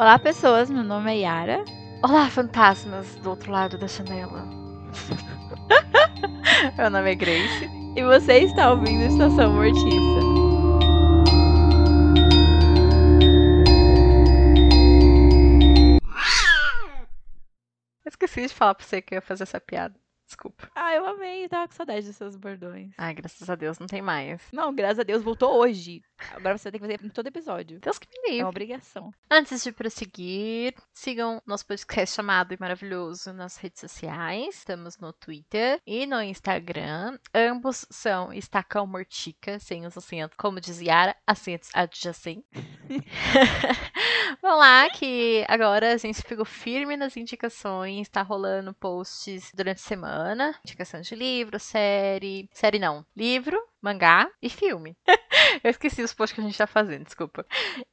Olá, pessoas. Meu nome é Yara. Olá, fantasmas do outro lado da janela. Meu nome é Grace. E você está ouvindo Estação Mortiça. Esqueci de falar pra você que eu ia fazer essa piada. Desculpa. Ah, eu amei. Tava com saudade dos seus bordões. Ai, graças a Deus, não tem mais. Não, graças a Deus, voltou hoje. Agora você tem que fazer em todo episódio. Deus que me É livre. uma obrigação. Antes de prosseguir, sigam nosso podcast chamado e maravilhoso nas redes sociais. Estamos no Twitter e no Instagram. Ambos são Estacão Mortica, sem os acentos, como diz Yara, acentos adjacentes. Vão lá que agora a gente ficou firme nas indicações, tá rolando posts durante a semana. Indicação de livro, série. Série não. Livro, mangá e filme. Eu esqueci os posts que a gente tá fazendo, desculpa.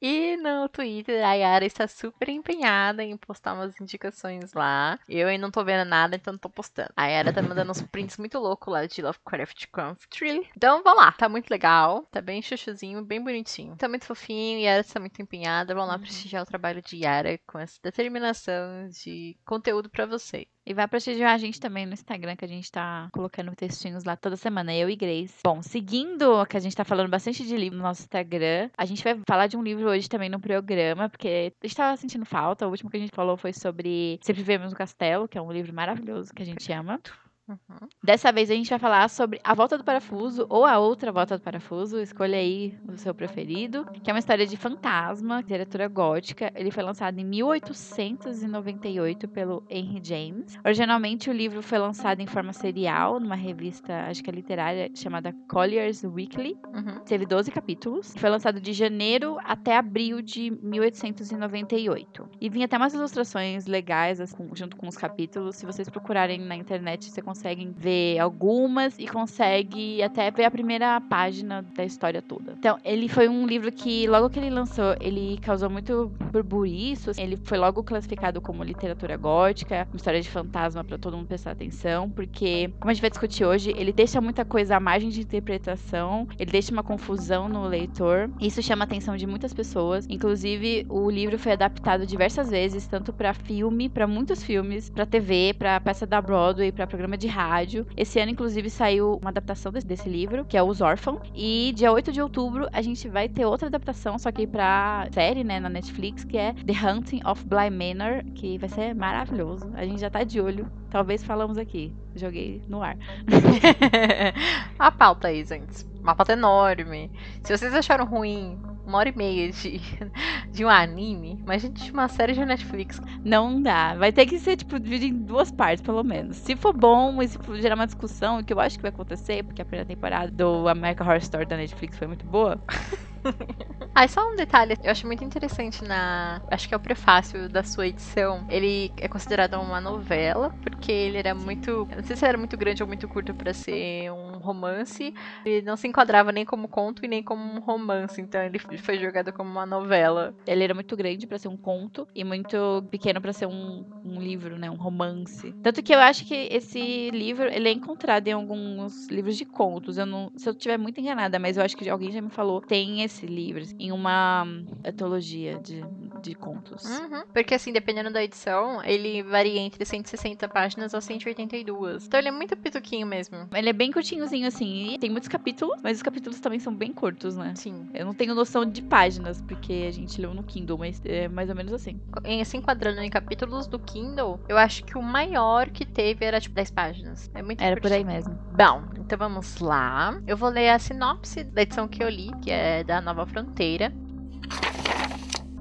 E no Twitter, a Yara está super empenhada em postar umas indicações lá. Eu ainda não tô vendo nada, então não tô postando. A Yara tá mandando uns prints muito loucos lá de Lovecraft Country. Então, vão lá. Tá muito legal. Tá bem chuchuzinho, bem bonitinho. Tá muito fofinho. Yara está muito empenhada. Vão lá prestigiar o trabalho de Yara com essa determinação de conteúdo pra vocês. E vai prestigiar a gente também no Instagram, que a gente tá colocando textinhos lá toda semana, eu e Grace. Bom, seguindo que a gente tá falando bastante de livro no nosso Instagram, a gente vai falar de um livro hoje também no programa, porque a gente tava sentindo falta. O último que a gente falou foi sobre Sempre Vivemos no Castelo, que é um livro maravilhoso que a gente ama. Uhum. Dessa vez a gente vai falar sobre A Volta do Parafuso ou A Outra Volta do Parafuso. Escolha aí o seu preferido. Que é uma história de fantasma, literatura gótica. Ele foi lançado em 1898 pelo Henry James. Originalmente o livro foi lançado em forma serial numa revista, acho que é literária, chamada Collier's Weekly. Uhum. Teve 12 capítulos. Foi lançado de janeiro até abril de 1898. E vinha até umas ilustrações legais assim, junto com os capítulos. Se vocês procurarem na internet, você consegue ver algumas e consegue até ver a primeira página da história toda. Então, ele foi um livro que, logo que ele lançou, ele causou muito burburinho. Ele foi logo classificado como literatura gótica, uma história de fantasma para todo mundo prestar atenção, porque, como a gente vai discutir hoje, ele deixa muita coisa à margem de interpretação, ele deixa uma confusão no leitor. Isso chama a atenção de muitas pessoas. Inclusive, o livro foi adaptado diversas vezes, tanto para filme, para muitos filmes, para TV, para peça da Broadway, para programa de rádio. Esse ano, inclusive, saiu uma adaptação desse, desse livro, que é Os Órfãos. E dia 8 de outubro a gente vai ter outra adaptação, só que pra série, né, na Netflix, que é The Hunting of Bly Manor, que vai ser maravilhoso. A gente já tá de olho. Talvez falamos aqui. Joguei no ar. a pauta aí, gente. Uma pauta enorme. Se vocês acharam ruim uma hora e meia de, de um anime, mas a gente tinha uma série de Netflix. Não dá. Vai ter que ser, tipo, dividido em duas partes, pelo menos. Se for bom e se for gerar uma discussão, que eu acho que vai acontecer, porque a primeira temporada do American Horror Story da Netflix foi muito boa. ah, só um detalhe, eu acho muito interessante na. Acho que é o prefácio da sua edição. Ele é considerado uma novela, porque ele era muito. Não sei se era muito grande ou muito curto para ser um romance. Ele não se enquadrava nem como conto e nem como um romance. Então ele foi jogado como uma novela. Ele era muito grande para ser um conto e muito pequeno para ser um, um, livro, né? Um romance. Tanto que eu acho que esse livro ele é encontrado em alguns livros de contos. Eu não, se eu estiver muito enganada, mas eu acho que alguém já me falou. Tem esse livro em uma etologia de, de contos. Uhum. Porque assim, dependendo da edição, ele varia entre 160 páginas a 182. Então ele é muito pituquinho mesmo. Ele é bem curtinhozinho assim. E tem muitos capítulos, mas os capítulos também são bem curtos, né? Sim. Eu não tenho noção de páginas, porque a gente leu no Kindle, mas é mais ou menos assim. Em, se enquadrando em capítulos do Kindle, eu acho que o maior que teve era tipo 10 páginas. É muito Era curtinho. por aí mesmo. Bom, então vamos lá. Eu vou ler a sinopse da edição que eu li, que é da Nova Fronteira.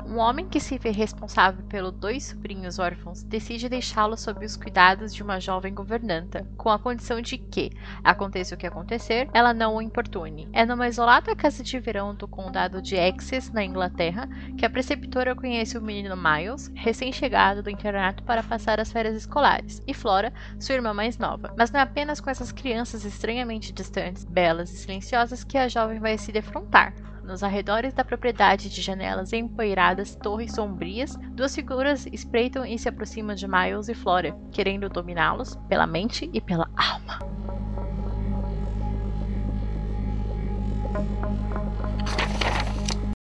Um homem que se vê responsável pelos dois sobrinhos órfãos decide deixá-los sob os cuidados de uma jovem governanta, com a condição de que, aconteça o que acontecer, ela não o importune. É numa isolada casa de verão do condado de Essex, na Inglaterra, que a preceptora conhece o menino Miles, recém-chegado do internato para passar as férias escolares, e Flora, sua irmã mais nova. Mas não é apenas com essas crianças estranhamente distantes, belas e silenciosas que a jovem vai se defrontar. Nos arredores da propriedade de janelas empoeiradas, torres sombrias, duas figuras espreitam e se aproximam de Miles e Flora, querendo dominá-los pela mente e pela alma.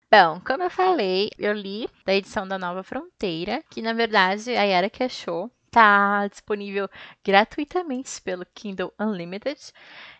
Bom, como eu falei, eu li da edição da Nova Fronteira, que na verdade a Yara que achou. Tá disponível gratuitamente pelo Kindle Unlimited,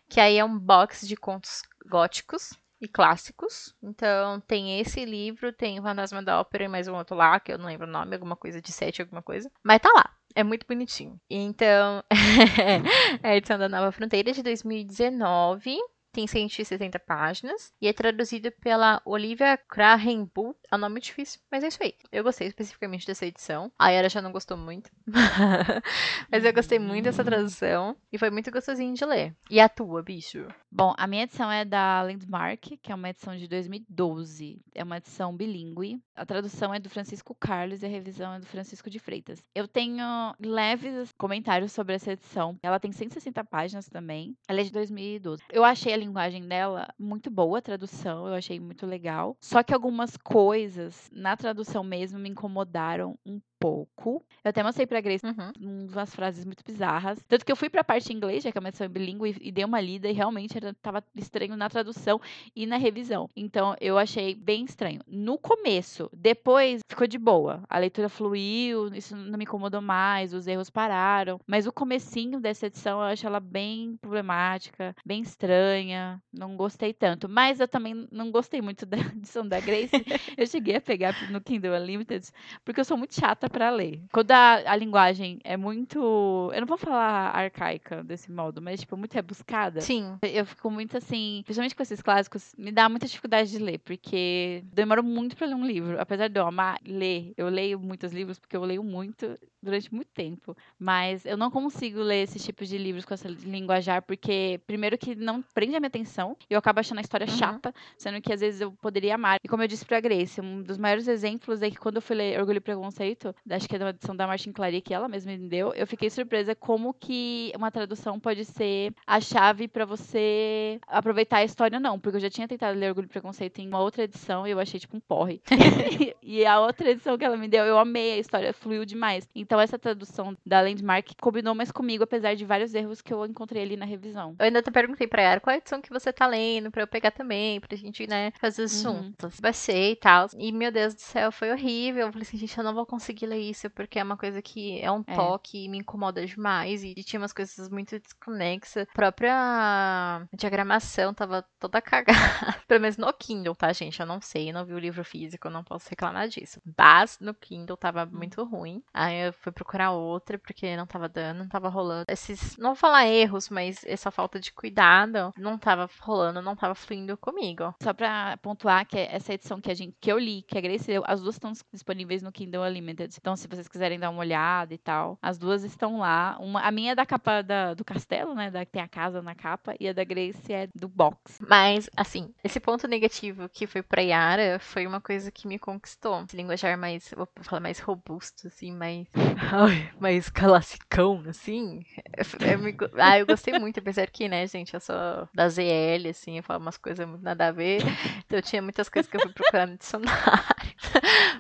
que aí é um box de contos góticos e clássicos. Então, tem esse livro, tem o Fantasma da Ópera e mais um outro lá, que eu não lembro o nome, alguma coisa de sete, alguma coisa. Mas tá lá. É muito bonitinho. Então, é a edição da Nova Fronteira de 2019 tem 170 páginas e é traduzido pela Olivia Krahenbull. É um nome difícil, mas é isso aí. Eu gostei especificamente dessa edição. A Yara já não gostou muito, mas eu gostei muito dessa tradução e foi muito gostosinho de ler. E a tua, bicho? Bom, a minha edição é da Landmark, que é uma edição de 2012. É uma edição bilíngue. A tradução é do Francisco Carlos e a revisão é do Francisco de Freitas. Eu tenho leves comentários sobre essa edição. Ela tem 160 páginas também. Ela é de 2012. Eu achei linguagem dela muito boa, a tradução, eu achei muito legal. Só que algumas coisas na tradução mesmo me incomodaram um pouco. Eu até mostrei pra Grace Uhum. umas frases muito bizarras. Tanto que eu fui pra parte em inglês, já que é uma edição bilíngue, e, e dei uma lida e realmente era, tava estranho na tradução e na revisão. Então eu achei bem estranho. No começo, depois ficou de boa. A leitura fluiu, isso não me incomodou mais, os erros pararam. Mas o comecinho dessa edição eu acho ela bem problemática, bem estranha. Não gostei tanto. Mas eu também não gostei muito da edição da Grace. eu cheguei a pegar no Kindle Unlimited, porque eu sou muito chata para ler. Quando a, a, linguagem é muito. Eu não vou falar arcaica desse modo, mas, tipo, muito rebuscada. Sim. Eu fico muito assim. Principalmente com esses clássicos, me dá muita dificuldade de ler, porque demoro muito para ler um livro. Apesar de eu amar ler, eu leio muitos livros, porque eu leio muito durante muito tempo. Mas eu não consigo ler esses tipos de livros com essa linguajar, porque, primeiro, que não prende a minha atenção, e eu acabo achando a história Uhum. chata, sendo que às vezes eu poderia amar. E como eu disse pra Grace, um dos maiores exemplos é que quando eu fui ler Orgulho e Preconceito, acho que é uma edição da Martin Clary que ela mesma me deu, eu fiquei surpresa como que uma tradução pode ser a chave pra você aproveitar a história, não. Porque eu já tinha tentado ler Orgulho e Preconceito em uma outra edição e eu achei tipo um porre. e a outra edição que ela me deu, eu amei, a história fluiu demais. Então essa tradução da Landmark combinou mais comigo, apesar de vários erros que eu encontrei ali na revisão. Eu ainda te perguntei pra Yara qual edição que você tá lendo, pra eu pegar também, pra gente, né, fazer Uhum. juntos. Baixei e tal. E, meu Deus do céu, foi horrível. Eu falei assim, gente, eu não vou conseguir ler isso, porque é uma coisa que é um É. toque e me incomoda demais. E, tinha umas coisas muito desconexas. A própria diagramação tava toda cagada. Pelo menos no Kindle, tá, gente? Eu não sei, eu não vi o livro físico, eu não posso reclamar disso. Mas no Kindle tava muito ruim. Aí eu fui procurar outra, porque não tava dando, não tava rolando. Esses, não vou falar erros, mas essa falta de cuidado não tava rolando, não tava fluindo comigo. Só pra pontuar que essa edição que, a gente, que eu li, que a Grace leu, as duas estão disponíveis no Kindle Unlimited. Então, se vocês quiserem dar uma olhada e tal, as duas estão lá. Uma, a minha é da capa da- do castelo, né? Da, tem a casa na capa, e a da Grace é do box. Mas, assim, esse ponto negativo que foi pra Yara foi uma coisa que me conquistou. Esse linguajar mais, vou falar mais robusto, assim, mais. Ai, mais classicão, assim. É- é ah, eu gostei muito, apesar que, né, gente, eu sou da ZL, assim, eu falo umas coisas muito nada a ver. Então tinha muitas coisas que eu fui procurar no dicionário.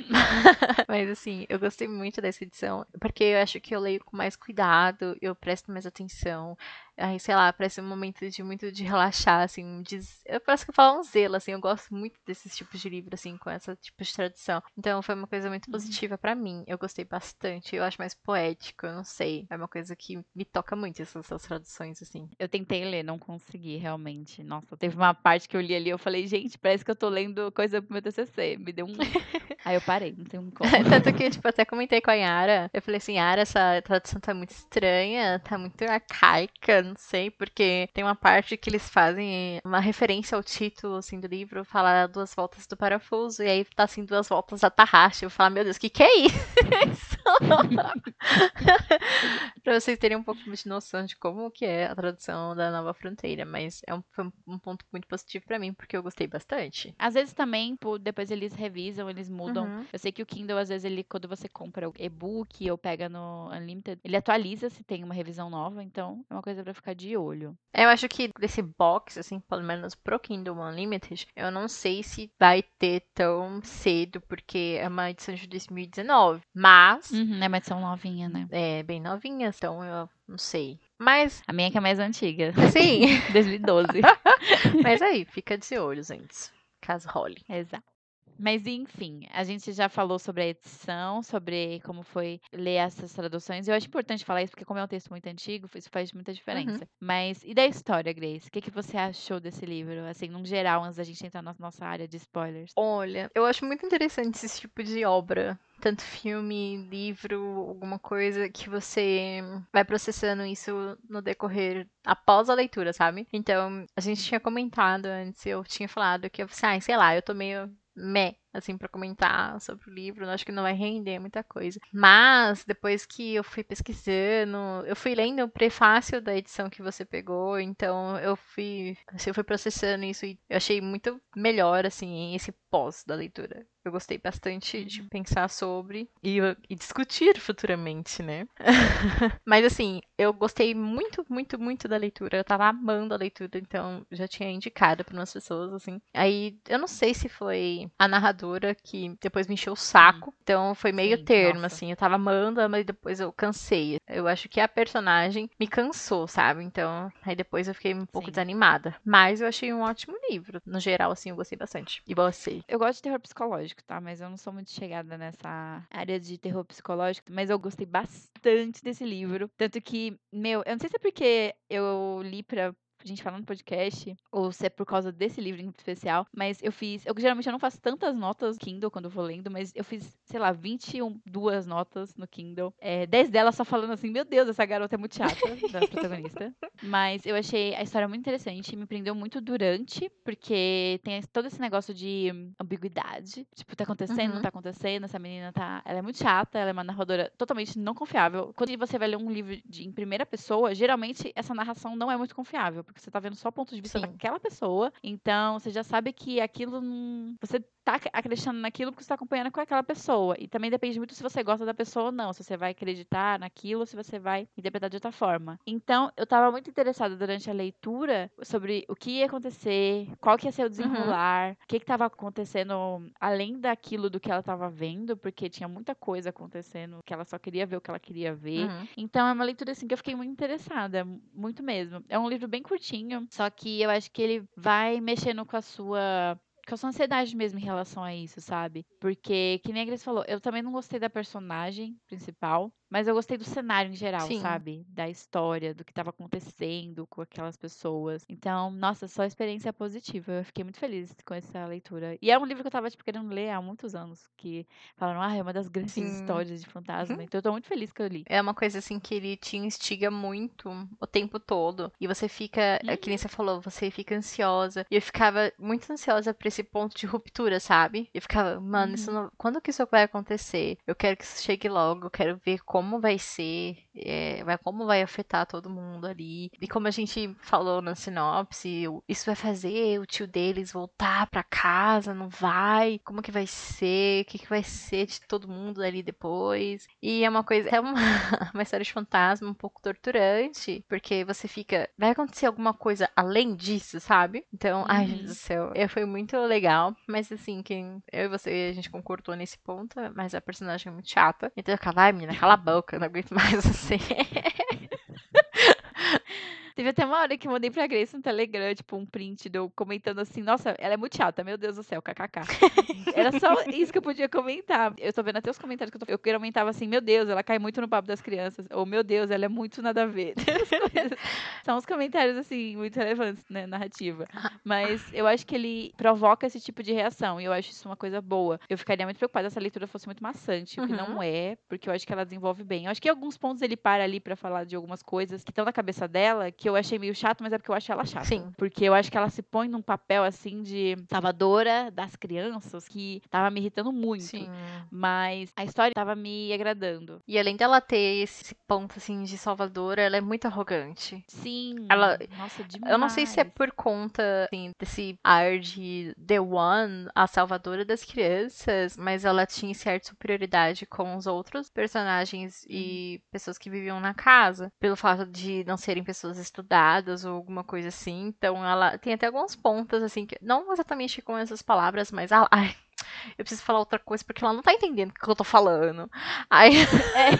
Mas assim, eu gostei muito dessa edição, porque eu acho que eu leio com mais cuidado, eu presto mais atenção. Aí, sei lá, parece um momento de muito de relaxar, assim, de, eu parece que eu falo um zelo, assim, eu gosto muito desses tipos de livro, assim, com essa tipo de tradução. Então foi uma coisa muito positiva pra mim. Eu gostei bastante, eu acho mais poético, eu não sei. É uma coisa que me toca muito essas, essas traduções, assim. Eu tentei ler, não consegui, realmente. Nossa, teve uma parte que eu li ali, eu falei, gente, parece que eu tô lendo coisa pro meu TCC. Me deu um... Aí eu parei, não tem um como. Tanto que, tipo, até comentei com a Yara. Eu falei assim, Yara, essa tradução tá muito estranha, tá muito arcaica, não sei, porque tem uma parte que eles fazem uma referência ao título, assim, do livro, fala duas voltas do parafuso, e aí tá assim, duas voltas da tarraxa. Eu falo, meu Deus, o que que é isso? pra vocês terem um pouco de noção de como que é a tradução da Nova Fronteira, mas é um, foi um ponto muito positivo pra mim, porque eu gostei bastante. Às vezes também, pô, depois eles revisam, eles mudam. Uhum. Eu sei que o Kindle, às vezes, ele, quando você compra o e-book ou pega no Unlimited, ele atualiza se tem uma revisão nova, então é uma coisa pra ficar de olho. Eu acho que desse box, assim, pelo menos pro Kindle Unlimited, eu não sei se vai ter tão cedo, porque é uma edição de 2019. Mas Uhum, é uma edição novinha, né? é bem novinha, então eu não sei. Mas, A minha que é mais antiga, assim, 2012. mas aí, fica de olho, gente. Caso role. Exato. Mas enfim, a gente já falou sobre a edição, sobre como foi ler essas traduções. Eu acho importante falar isso, porque como é um texto muito antigo, isso faz muita diferença. Uhum. Mas e da história, Grace? O que, que você achou desse livro? Assim, num geral, antes da gente entrar na nossa área de spoilers. Olha, eu acho muito interessante esse tipo de obra tanto filme, livro, alguma coisa que você vai processando isso no decorrer após a leitura, sabe? Então, a gente tinha comentado antes, eu tinha falado que eu, ah, sei lá, eu tô meio 没 assim, para comentar sobre o livro. Eu acho que não vai render muita coisa. Mas, depois que eu fui pesquisando, eu fui lendo o prefácio da edição que você pegou, então eu fui, assim, eu fui processando isso e eu achei muito melhor, assim, esse pós da leitura. Eu gostei bastante de uhum. pensar sobre e, e discutir futuramente, né? Mas assim, eu gostei muito, muito, muito da leitura. Eu tava amando a leitura, então já tinha indicado para umas pessoas, assim. Aí eu não sei se foi a narradora que depois me encheu o saco. Hum. Então foi meio Sim, termo, nossa. assim. Eu tava amando, mas depois eu cansei. Eu acho que a personagem me cansou, sabe? Então, aí depois eu fiquei um pouco Sim. desanimada. Mas eu achei um ótimo livro. No geral, assim, eu gostei bastante. E você? Eu gosto de terror psicológico, tá? Mas eu não sou muito chegada nessa área de terror psicológico. Mas eu gostei bastante desse livro. Tanto que, meu, eu não sei se é porque eu li pra a gente falar no podcast, ou se é por causa desse livro em especial, mas eu fiz. Eu geralmente eu não faço tantas notas Kindle quando eu vou lendo, mas eu fiz, sei lá, 21 duas notas no Kindle. É, 10 delas só falando assim, meu Deus, essa garota é muito chata, da protagonista. Mas eu achei a história muito interessante, me prendeu muito durante, porque tem todo esse negócio de ambiguidade. Tipo, tá acontecendo, uhum. não tá acontecendo, essa menina tá. Ela é muito chata, ela é uma narradora totalmente não confiável. Quando você vai ler um livro de, em primeira pessoa, geralmente essa narração não é muito confiável porque você tá vendo só o ponto de vista Sim. daquela pessoa. Então, você já sabe que aquilo não. Você tá acreditando naquilo porque você tá acompanhando com aquela pessoa. E também depende muito se você gosta da pessoa ou não. Se você vai acreditar naquilo ou se você vai interpretar de outra forma. Então, eu tava muito interessada durante a leitura sobre o que ia acontecer, qual que ia ser o uhum. desenrolar, uhum. o que que tava acontecendo além daquilo do que ela tava vendo, porque tinha muita coisa acontecendo que ela só queria ver o que ela queria ver. Uhum. Então, é uma leitura assim que eu fiquei muito interessada, muito mesmo. É um livro bem curtinho curtinho, só que eu acho que ele vai mexendo com a sua com a sua ansiedade mesmo em relação a isso, sabe? Porque, que nem a Grace falou, eu também não gostei da personagem principal. Mas eu gostei do cenário em geral, Sim. sabe? Da história, do que estava acontecendo com aquelas pessoas. Então, nossa, só experiência positiva. Eu fiquei muito feliz com essa leitura. E é um livro que eu tava, tipo, querendo ler há muitos anos. Que falaram, ah, é uma das grandes Sim. histórias de fantasma. Uhum. Então eu tô muito feliz que eu li. É uma coisa, assim, que ele te instiga muito o tempo todo. E você fica, uhum. que nem uhum. você falou, você fica ansiosa. E eu ficava muito ansiosa pra esse ponto de ruptura, sabe? Eu ficava, mano, uhum. isso não... quando que isso vai acontecer? Eu quero que isso chegue logo, eu quero ver como como vai ser, é, vai, como vai afetar todo mundo ali. E como a gente falou na sinopse, isso vai fazer o tio deles voltar para casa, não vai? Como que vai ser? O que, que vai ser de todo mundo ali depois? E é uma coisa, é uma, uma história de fantasma um pouco torturante, porque você fica, vai acontecer alguma coisa além disso, sabe? Então, uhum. ai, Deus do céu, é, foi muito legal, mas assim, quem eu e você, a gente concordou nesse ponto, mas a personagem é muito chata. Então eu ficava, ai, menina, cala a boca, eu não aguento mais você. Teve até uma hora que eu mandei pra Grace no Telegram, tipo, um print do comentando assim, nossa, ela é muito chata, meu Deus do céu, kkk. Era só isso que eu podia comentar. Eu tô vendo até os comentários que eu tô Eu comentava assim, meu Deus, ela cai muito no papo das crianças. Ou, meu Deus, ela é muito nada a ver. São os comentários, assim, muito relevantes, né, narrativa. Mas eu acho que ele provoca esse tipo de reação. E eu acho isso uma coisa boa. Eu ficaria muito preocupada se a leitura fosse muito maçante, o que não uhum. é, porque eu acho que ela desenvolve bem. Eu acho que em alguns pontos ele para ali para falar de algumas coisas que estão na cabeça dela, que eu achei meio chato, mas é porque eu acho ela chata. Sim. Porque eu acho que ela se põe num papel assim de salvadora das crianças que tava me irritando muito. Sim. Mas a história tava me agradando. E além dela ter esse ponto assim de salvadora, ela é muito arrogante. Sim. Ela Nossa, demais. Eu não sei se é por conta assim, desse ar de The One, a salvadora das crianças, mas ela tinha certa superioridade com os outros personagens e pessoas que viviam na casa, pelo fato de não serem pessoas estudadas ou alguma coisa assim. Então ela tem até alguns pontos assim que não exatamente com essas palavras, mas ai, eu preciso falar outra coisa porque ela não tá entendendo o que eu tô falando. Aí é,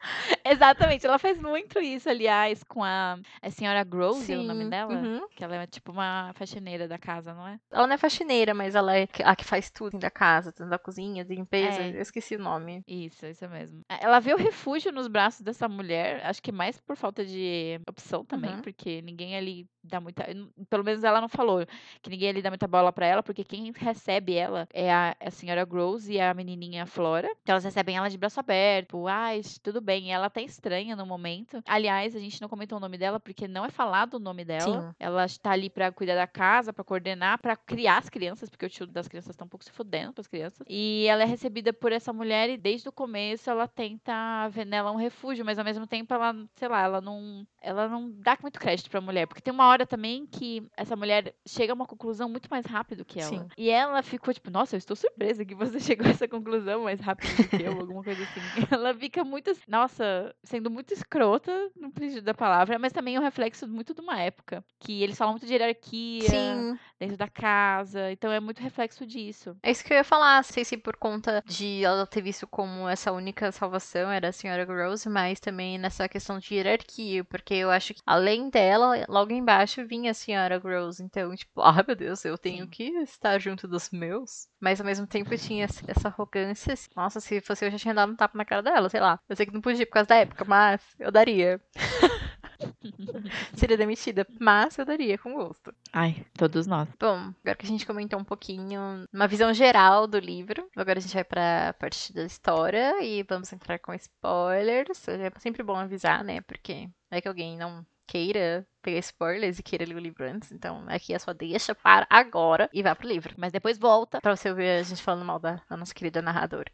Exatamente, ela faz muito isso, aliás, com a, a senhora Grose, é o nome dela? uhum. Que ela é tipo uma faxineira da casa, não é? Ela não é faxineira, mas ela é a que faz tudo da casa, tanto da cozinha, de limpeza. É. Eu esqueci o nome. Isso, isso mesmo. Ela vê o refúgio nos braços dessa mulher, acho que mais por falta de opção também, Uhum. porque ninguém ali dá muita. Pelo menos ela não falou que ninguém ali dá muita bola pra ela, porque quem recebe ela é a, a senhora Rose e a menininha Flora. Então elas recebem ela de braço aberto, tipo, ai, tudo bem. E ela tá estranha no momento. Aliás, a gente não comentou o nome dela porque não é falado o nome dela. Sim. Ela está ali pra cuidar da casa, pra coordenar, pra criar as crianças, porque o tio das crianças tá um pouco se fudendo pras crianças. E ela é recebida por essa mulher e desde o começo ela tenta ver nela um refúgio, mas ao mesmo tempo ela, sei lá, ela não, ela não dá muito crédito pra mulher, porque tem uma hora também que essa mulher chega a uma conclusão muito mais rápido que ela. Sim. E ela ficou tipo, nossa, eu estou surpresa que você chegou a essa conclusão mais rápido do que eu, alguma coisa assim. Ela fica muito, nossa, sendo muito escrota no sentido da palavra, mas também é um reflexo muito de uma época, que eles falam muito de hierarquia Sim. dentro da casa, então é muito reflexo disso. É isso que eu ia falar. Sei se por conta de ela ter visto como essa única salvação era a senhora Rose, mas também nessa questão de hierarquia, porque eu acho que além dela, logo embaixo vinha a senhora Rose. Então, tipo, ah, meu Deus, eu tenho Sim. que estar junto dos meus. Mas ao mesmo tempo tinha essa arrogância. assim, Nossa, se fosse eu, eu já tinha dado um tapa na cara dela, sei lá. Eu sei que não podia por causa da época, mas eu daria. Seria demitida, mas eu daria com gosto. Ai, todos nós. Bom, agora que a gente comentou um pouquinho, uma visão geral do livro, agora a gente vai pra parte da história e vamos entrar com spoilers. É sempre bom avisar, né? Porque é que alguém não queira pegar spoilers e queira ler o livro antes, então aqui é só deixa para agora e vá pro livro. Mas depois volta. Pra você ouvir a gente falando mal da, da nossa querida narradora.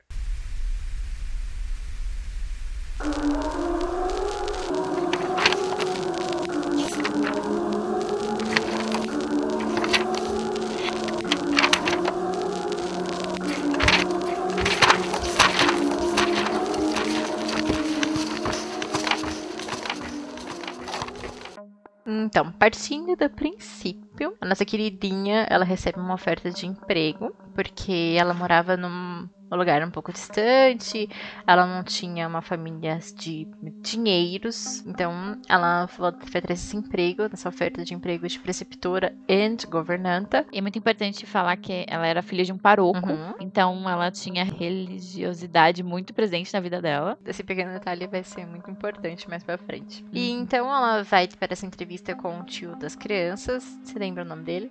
Então, partindo do princípio, a nossa queridinha, ela recebe uma oferta de emprego, porque ela morava num lugar um pouco distante, ela não tinha uma família de dinheiros, então ela foi atrás desse emprego, dessa oferta de emprego de preceptora and governanta. E é muito importante falar que ela era filha de um paroco, Uhum. então ela tinha religiosidade muito presente na vida dela. Esse pequeno detalhe vai ser muito importante mais pra frente. E Uhum. então ela vai para essa entrevista com o tio das crianças. Você lembra o nome dele?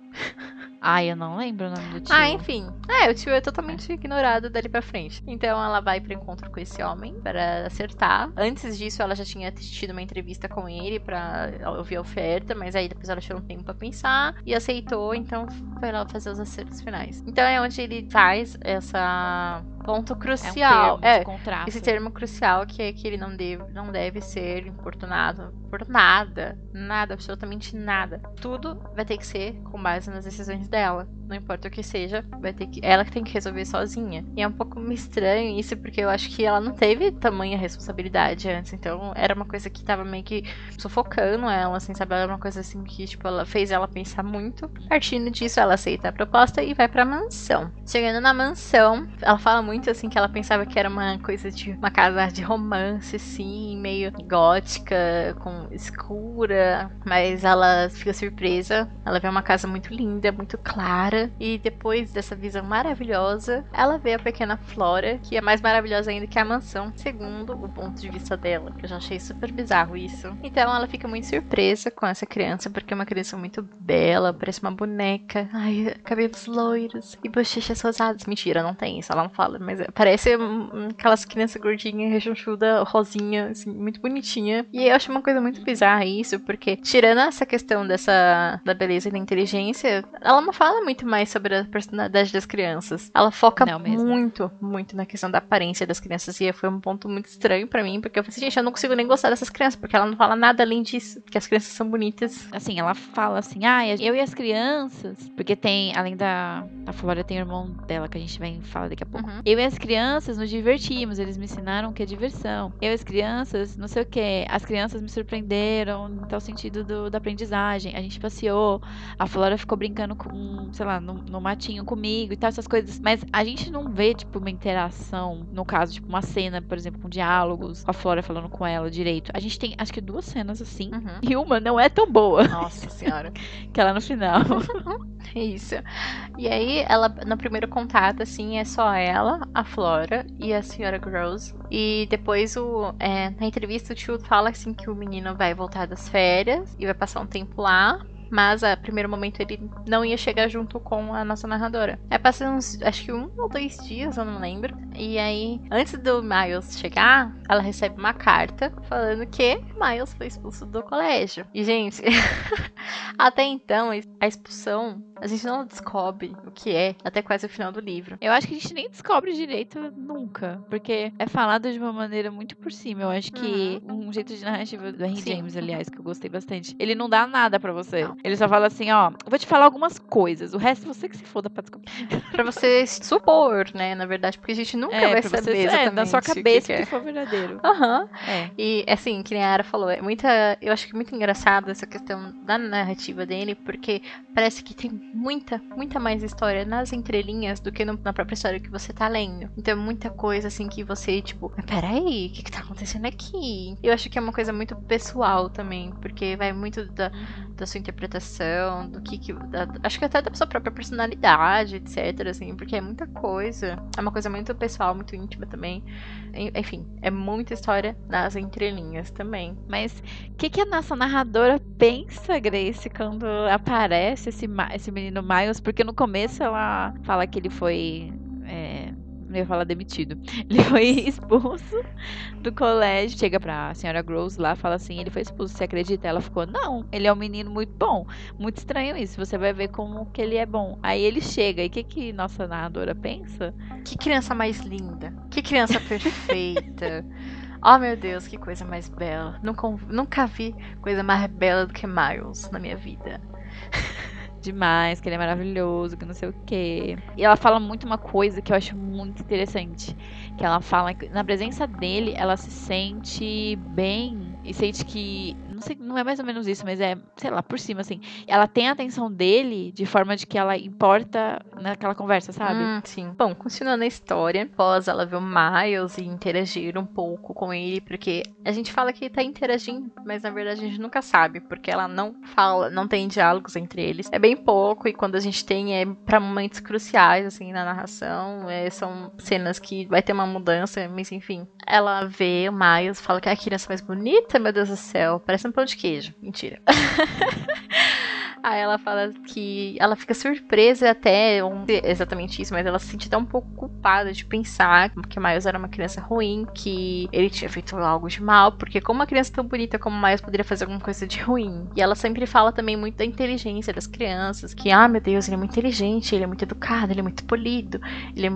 Ai, eu não lembro o nome do tio. Ah, enfim. É, o tio é totalmente ignorado pra frente. Então ela vai pro encontro com esse homem para acertar. Antes disso, ela já tinha tido uma entrevista com ele pra ouvir a oferta, mas aí depois ela tirou um tempo pra pensar e aceitou, então foi lá fazer os acertos finais. Então é onde ele faz essa ponto é um crucial. termo É, esse termo crucial que é que ele não deve, não deve ser importunado por nada. Nada, absolutamente nada. Tudo vai ter que ser com base nas decisões dela. Não importa o que seja, vai ter que. Ela que tem que resolver sozinha. E é um pouco estranho isso, porque eu acho que ela não teve tamanha responsabilidade antes. Então era uma coisa que tava meio que sufocando ela, assim, sabe? Era uma coisa assim que, tipo, ela fez ela pensar muito. Partindo disso, ela aceita a proposta e vai pra mansão. Chegando na mansão, ela fala muito assim que ela pensava que era uma coisa de uma casa de romance, assim, meio gótica, com escura. Mas ela fica surpresa. Ela vê uma casa muito linda, muito clara. E depois dessa visão maravilhosa, ela vê a pequena Flora, que é mais maravilhosa ainda que a mansão, segundo o ponto de vista dela. Que eu já achei super bizarro isso. Então ela fica muito surpresa com essa criança, porque é uma criança muito bela, parece uma boneca. Ai, cabelos loiros e bochechas rosadas. Mentira, não tem isso, ela não fala, mas é- parece aquelas crianças gordinhas, rechonchuda, rosinha, assim, muito bonitinha. E eu acho uma coisa muito bizarra isso, porque tirando essa questão dessa da beleza e da inteligência, ela não fala muito mais sobre a personalidade das crianças. Ela foca Não muito, muito na questão da aparência das crianças. E foi um ponto muito estranho pra mim, porque eu falei assim, gente, eu não consigo nem gostar dessas crianças, porque ela não fala nada além disso, que as crianças são bonitas. Assim, ela fala assim, ah, eu e as crianças, porque tem, além da a Flora tem o irmão dela, que a gente vai falar daqui a pouco. Uhum. Eu e as crianças nos divertimos, eles me ensinaram que é diversão. Eu e as crianças, não sei o que, as crianças me surpreenderam no tal sentido do, da aprendizagem. A gente passeou, a Flora ficou brincando com, sei lá, lá no, no matinho comigo e tal, essas coisas. Mas a gente não vê, tipo, uma interação, no caso, tipo, uma cena, por exemplo, com diálogos, com a Flora falando com ela direito. A gente tem, acho que duas cenas assim. Uhum. E uma não é tão boa. Nossa senhora. que ela no final. Isso. E aí, ela, no primeiro contato, assim, é só ela, a Flora e a senhora Gross. E depois, o, é, na entrevista, o tio fala, assim, que o menino vai voltar das férias e vai passar um tempo lá. Mas a primeiro momento ele não ia chegar junto com a nossa narradora. Aí passa uns, acho que um ou dois dias, eu não lembro. E aí, antes do Miles chegar, ela recebe uma carta falando que Miles foi expulso do colégio. E, gente, até então, a expulsão, a gente não descobre o que é até quase o final do livro. Eu acho que a gente nem descobre direito nunca. Porque é falado de uma maneira muito por cima. Eu acho que um jeito de narrativa do Henry Sim. James, aliás, que eu gostei bastante. Ele não dá nada pra você. Ele só fala assim, ó, vou te falar algumas coisas. O resto você que se foda pra descobrir. Pra você supor, né, na verdade, porque a gente nunca vai pra saber você, exatamente é, na sua que cabeça que que, é. for verdadeiro. Aham. É. E assim, que nem a Ara falou, é muita. Eu acho que é muito engraçado essa questão da narrativa dele, porque parece que tem muita, muita mais história nas entrelinhas do que no- na própria história que você tá lendo. Então é muita coisa assim que você, tipo, mas peraí, o que, que tá acontecendo aqui? Eu acho que é uma coisa muito pessoal também, porque vai muito da, da sua interpretação, do que. que da- acho que até da sua própria personalidade, etc. Assim, porque é muita coisa. É uma coisa muito pessoal, muito íntima também. En- Enfim, é muita história nas entrelinhas também. Mas o que, que a nossa narradora pensa, Grace, quando aparece esse, esse menino Miles? Porque no começo ela fala que ele foi. É, não ia falar demitido. Ele foi expulso do colégio. Chega pra senhora Gross lá, fala assim: ele foi expulso, você acredita? Ela ficou: não, ele é um menino muito bom. Muito estranho isso, você vai ver como que ele é bom. Aí ele chega, e o que, que nossa narradora pensa? Que criança mais linda. Que criança perfeita. Oh meu Deus, que coisa mais bela. Nunca, nunca vi coisa mais bela do que Miles na minha vida. demais, que ele é maravilhoso, que não sei o quê. E ela fala muito uma coisa que eu acho muito interessante. Que ela fala que na presença dele, ela se sente bem e sente que. Não é mais ou menos isso, mas é, sei lá, por cima, assim. Ela tem a atenção dele de forma de que ela importa naquela conversa, sabe? Hum, sim. Bom, continuando a história, após ela ver o Miles e interagir um pouco com ele, porque a gente fala que tá interagindo, mas na verdade a gente nunca sabe, porque ela não fala, não tem diálogos entre eles. É bem pouco, e quando a gente tem é pra momentos cruciais, assim, na narração. é, são cenas que vai ter uma mudança, mas enfim. Ela vê o Miles, fala que a criança mais bonita, meu Deus do céu, parece um pão de queijo. Mentira. Aí ela fala que ela fica surpresa até, exatamente isso, mas ela se sente até um pouco culpada de pensar que Miles era uma criança ruim, que ele tinha feito algo de mal, porque como uma criança tão bonita como Miles poderia fazer alguma coisa de ruim. E ela sempre fala também muito da inteligência das crianças, que, ah, meu Deus, ele é muito inteligente, ele é muito educado, ele é muito polido, ele é,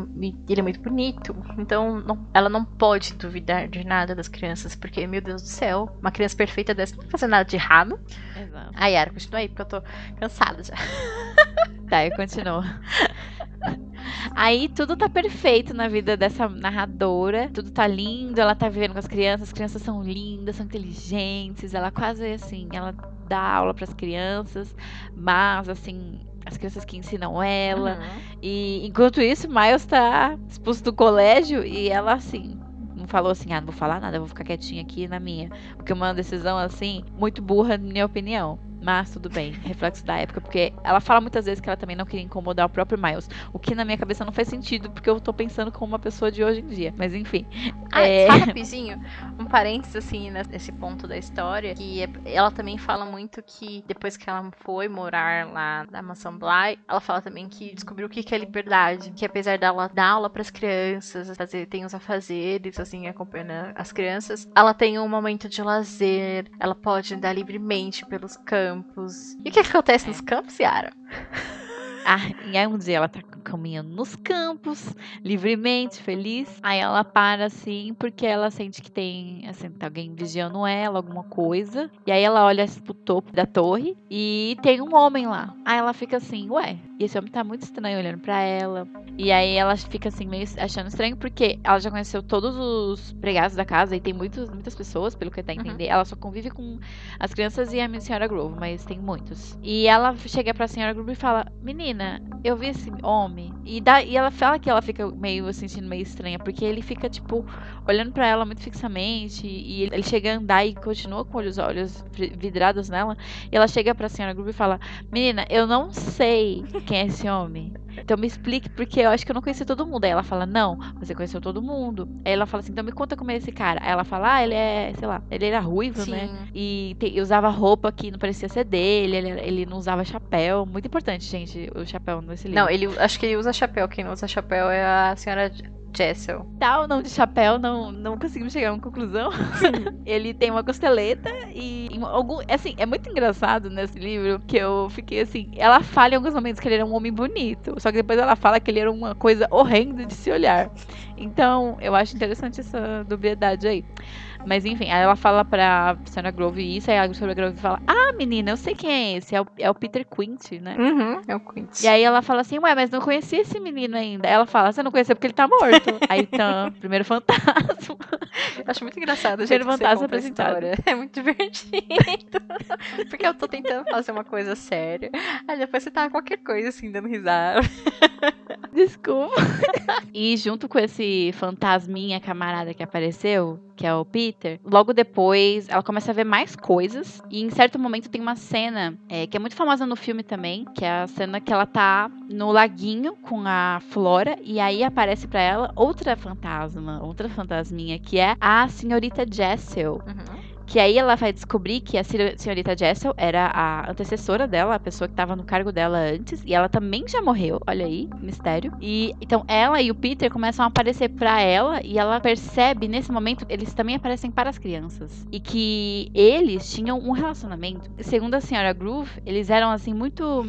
ele é muito bonito. Então, não- ela não pode duvidar de nada das crianças, porque, meu Deus do céu, uma criança perfeita dessa não vai fazer nada de errado. Exato. Ai, Yara, continua aí, porque eu tô cansada já. Tá, eu continuo. Aí tudo tá perfeito na vida dessa narradora. Tudo tá lindo, ela tá vivendo com as crianças, as crianças são lindas, são inteligentes. Ela quase assim, ela dá aula pras crianças, mas assim, as crianças que ensinam ela. Uhum. E enquanto isso, Miles tá expulso do colégio e ela assim. Não falou assim, ah, não vou falar nada, eu vou ficar quietinha aqui na minha. Porque uma decisão, assim, muito burra, na minha opinião. Mas tudo bem, reflexo da época. Porque ela fala muitas vezes que ela também não queria incomodar o próprio Miles. O que na minha cabeça não faz sentido, porque eu tô pensando como uma pessoa de hoje em dia. Mas enfim. Ah, É. só rapidinho, um parênteses assim nes- nesse ponto da história, que é- ela também fala muito que depois que ela foi morar lá na mansão Bly, ela fala também que descobriu o que que é liberdade, que apesar dela dar aula para as crianças, fazer tem os afazeres assim, acompanhando as crianças, ela tem um momento de lazer, ela pode andar livremente pelos campos. E o que, acontece nos campos, Yara? Ah, e aí um dia ela tá caminhando nos campos, livremente, feliz. Aí ela para assim, porque ela sente que tem, assim, tá alguém vigiando ela, alguma coisa. E aí ela olha pro topo da torre e tem um homem lá. Aí ela fica assim, ué, e esse homem tá muito estranho olhando para ela. E aí ela fica assim, meio achando estranho, porque ela já conheceu todos os pregados da casa e tem muitos, muitas pessoas, pelo que eu tá entender. Uhum. Ela só convive com as crianças e a minha senhora Grove, mas tem muitos. E ela chega pra senhora Grove e fala: Menina, eu vi esse homem. E, dá, e ela fala que ela fica meio sentindo meio estranha, porque ele fica, tipo, olhando para ela muito fixamente. E ele chega a andar e continua com os olhos vidrados nela. E ela chega pra senhora Grove e fala: Menina, eu não sei quem é esse homem. Então me explique, porque eu acho que eu não conheci todo mundo. Aí ela fala, não, você conheceu todo mundo. Aí ela fala assim, então me conta como é esse cara. Aí ela fala, ah, ele é, sei lá, ele era ruivo, né? Sim. né? E, te, usava roupa que não parecia ser dele, ele, ele não usava chapéu. Muito importante, gente, o chapéu nesse livro. Não, ele acho que ele usa chapéu. Quem não usa chapéu é a senhora Jessel. Tal não de chapéu, não, não conseguimos chegar a uma conclusão. ele tem uma costeleta e algum, assim, é muito engraçado nesse livro que eu fiquei assim, ela fala em alguns momentos que ele era um homem bonito, só que depois ela fala que ele era uma coisa horrenda de se olhar. Então, eu acho interessante essa dubiedade aí. Mas enfim, aí ela fala pra Sarah Grove isso, aí a Sarah Grove fala: Ah, menina, eu sei quem é esse, é o, é o Peter Quint, né? Uhum, é o Quint. E aí ela fala assim: Ué, mas não conheci esse menino ainda. Ela fala: Você não conheceu porque ele tá morto. aí então, primeiro fantasma. Eu acho muito engraçado, gente. Primeiro fantasma apresentado. É muito divertido. porque eu tô tentando fazer uma coisa séria. Aí depois você tá qualquer coisa assim, dando risada. Desculpa. e junto com esse fantasminha camarada que apareceu, que é o Peter, logo depois ela começa a ver mais coisas. E em certo momento tem uma cena é, que é muito famosa no filme também, que é a cena que ela tá no laguinho com a Flora. E aí aparece para ela outra fantasma, outra fantasminha, que é a senhorita Jessel. Uhum. Que aí ela vai descobrir que a senhorita Jessel era a antecessora dela, a pessoa que estava no cargo dela antes, e ela também já morreu, olha aí, mistério. E então ela e o Peter começam a aparecer para ela e ela percebe nesse momento eles também aparecem para as crianças e que eles tinham um relacionamento. Segundo a senhora Groove, eles eram assim muito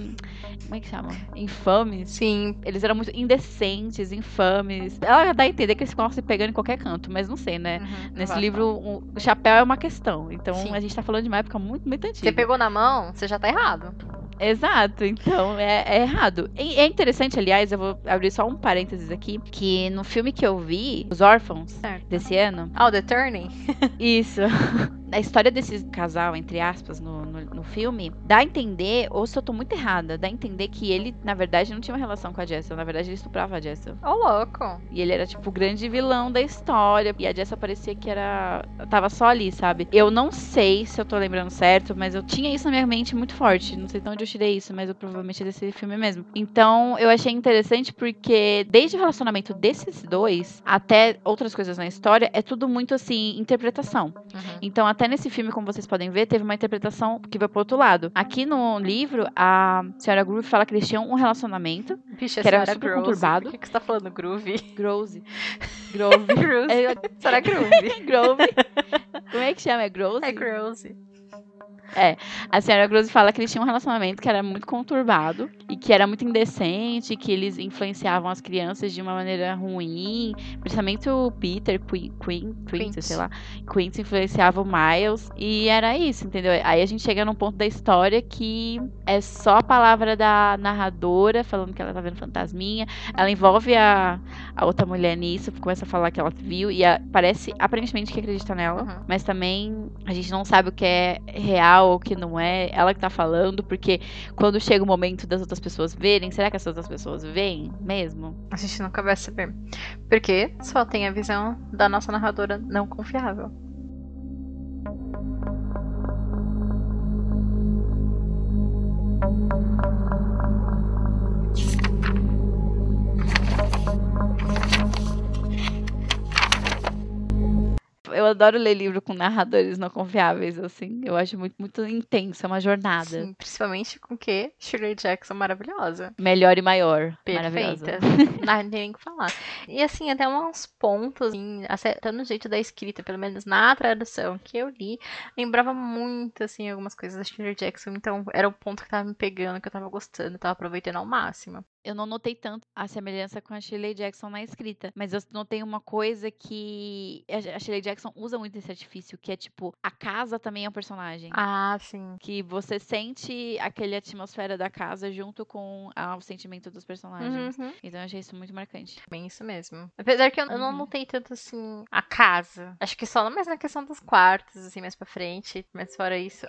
como é que chama? Infames. Sim. Eles eram muito indecentes, infames. Ela dá a entender que eles ficam se pegando em qualquer canto, mas não sei, né? Uhum, Nesse livro, o chapéu é uma questão Então Sim. a gente tá falando de uma época muito, muito antiga. Você pegou na mão, você já tá errado. Exato, então é, é errado. E é interessante, aliás, eu vou abrir só um parênteses aqui, que no filme que eu vi, Os Órfãos, certo. desse ano. Ah, oh, The Turning? Isso. a história desse casal, entre aspas, no, no, no, filme, dá a entender, ou se eu tô muito errada, dá a entender que ele, na verdade, não tinha uma relação com a Jessel. Na verdade, ele estuprava a Jessel. Ô, oh, louco. E ele era, tipo, o grande vilão da história. E a Jessel parecia que era. tava só ali, sabe? Eu não sei se eu tô lembrando certo, mas eu tinha isso na minha mente muito forte. Não sei de onde eu tirei isso, mas eu provavelmente é desse filme mesmo. Então, eu achei interessante porque, desde o relacionamento desses dois até outras coisas na história, é tudo muito assim, interpretação. Uhum. Então, até até nesse filme, como vocês podem ver, teve uma interpretação que vai pro outro lado. Aqui no livro, a senhora Groove fala que eles tinham um relacionamento Vixe, que era super Groove. conturbado. Por que, que você tá falando Groove? Groove. Groove. Groove. É, Será Groove? Groove. Como é que chama? É Groove? É Groove. É, a senhora Grosse fala que eles tinham um relacionamento que era muito conturbado e que era muito indecente, que eles influenciavam as crianças de uma maneira ruim, principalmente o Peter, Queen, Queen, sei lá, Queen influenciava o Miles e era isso, entendeu? Aí a gente chega num ponto da história que é só a palavra da narradora falando que ela tá vendo fantasminha, ela envolve a, a outra mulher nisso, começa a falar que ela viu e a, parece aparentemente que acredita nela, uhum. mas também a gente não sabe o que é real real ou que não é, ela que tá falando, porque quando chega o momento das outras pessoas verem, será que essas outras pessoas veem mesmo? A gente nunca vai saber. Porque só tem a visão da nossa narradora não confiável. Eu adoro ler livro com narradores não confiáveis, assim. Eu acho muito, muito intenso, é uma jornada. Sim, principalmente com que Shirley Jackson maravilhosa. Melhor e maior. Perfeita. não tem nem o que falar. E assim, até uns pontos, assim, acertando o jeito da escrita, pelo menos na tradução que eu li, lembrava muito, assim, algumas coisas da Shirley Jackson. Então, era o ponto que tava me pegando, que eu tava gostando, tava aproveitando ao máximo. Eu não notei tanto a semelhança com a Shirley Jackson na escrita, mas eu notei uma coisa que a Shirley Jackson usa muito esse artifício, que é tipo, a casa também é um personagem. Ah, sim. Que você sente aquele atmosfera da casa junto com ah, o sentimento dos personagens. Uhum. Então eu achei isso muito marcante. Bem isso mesmo. Apesar que eu, eu não Uhum. notei tanto assim a casa. Acho que só mais na questão dos quartos, assim, mais pra frente. Mas fora isso.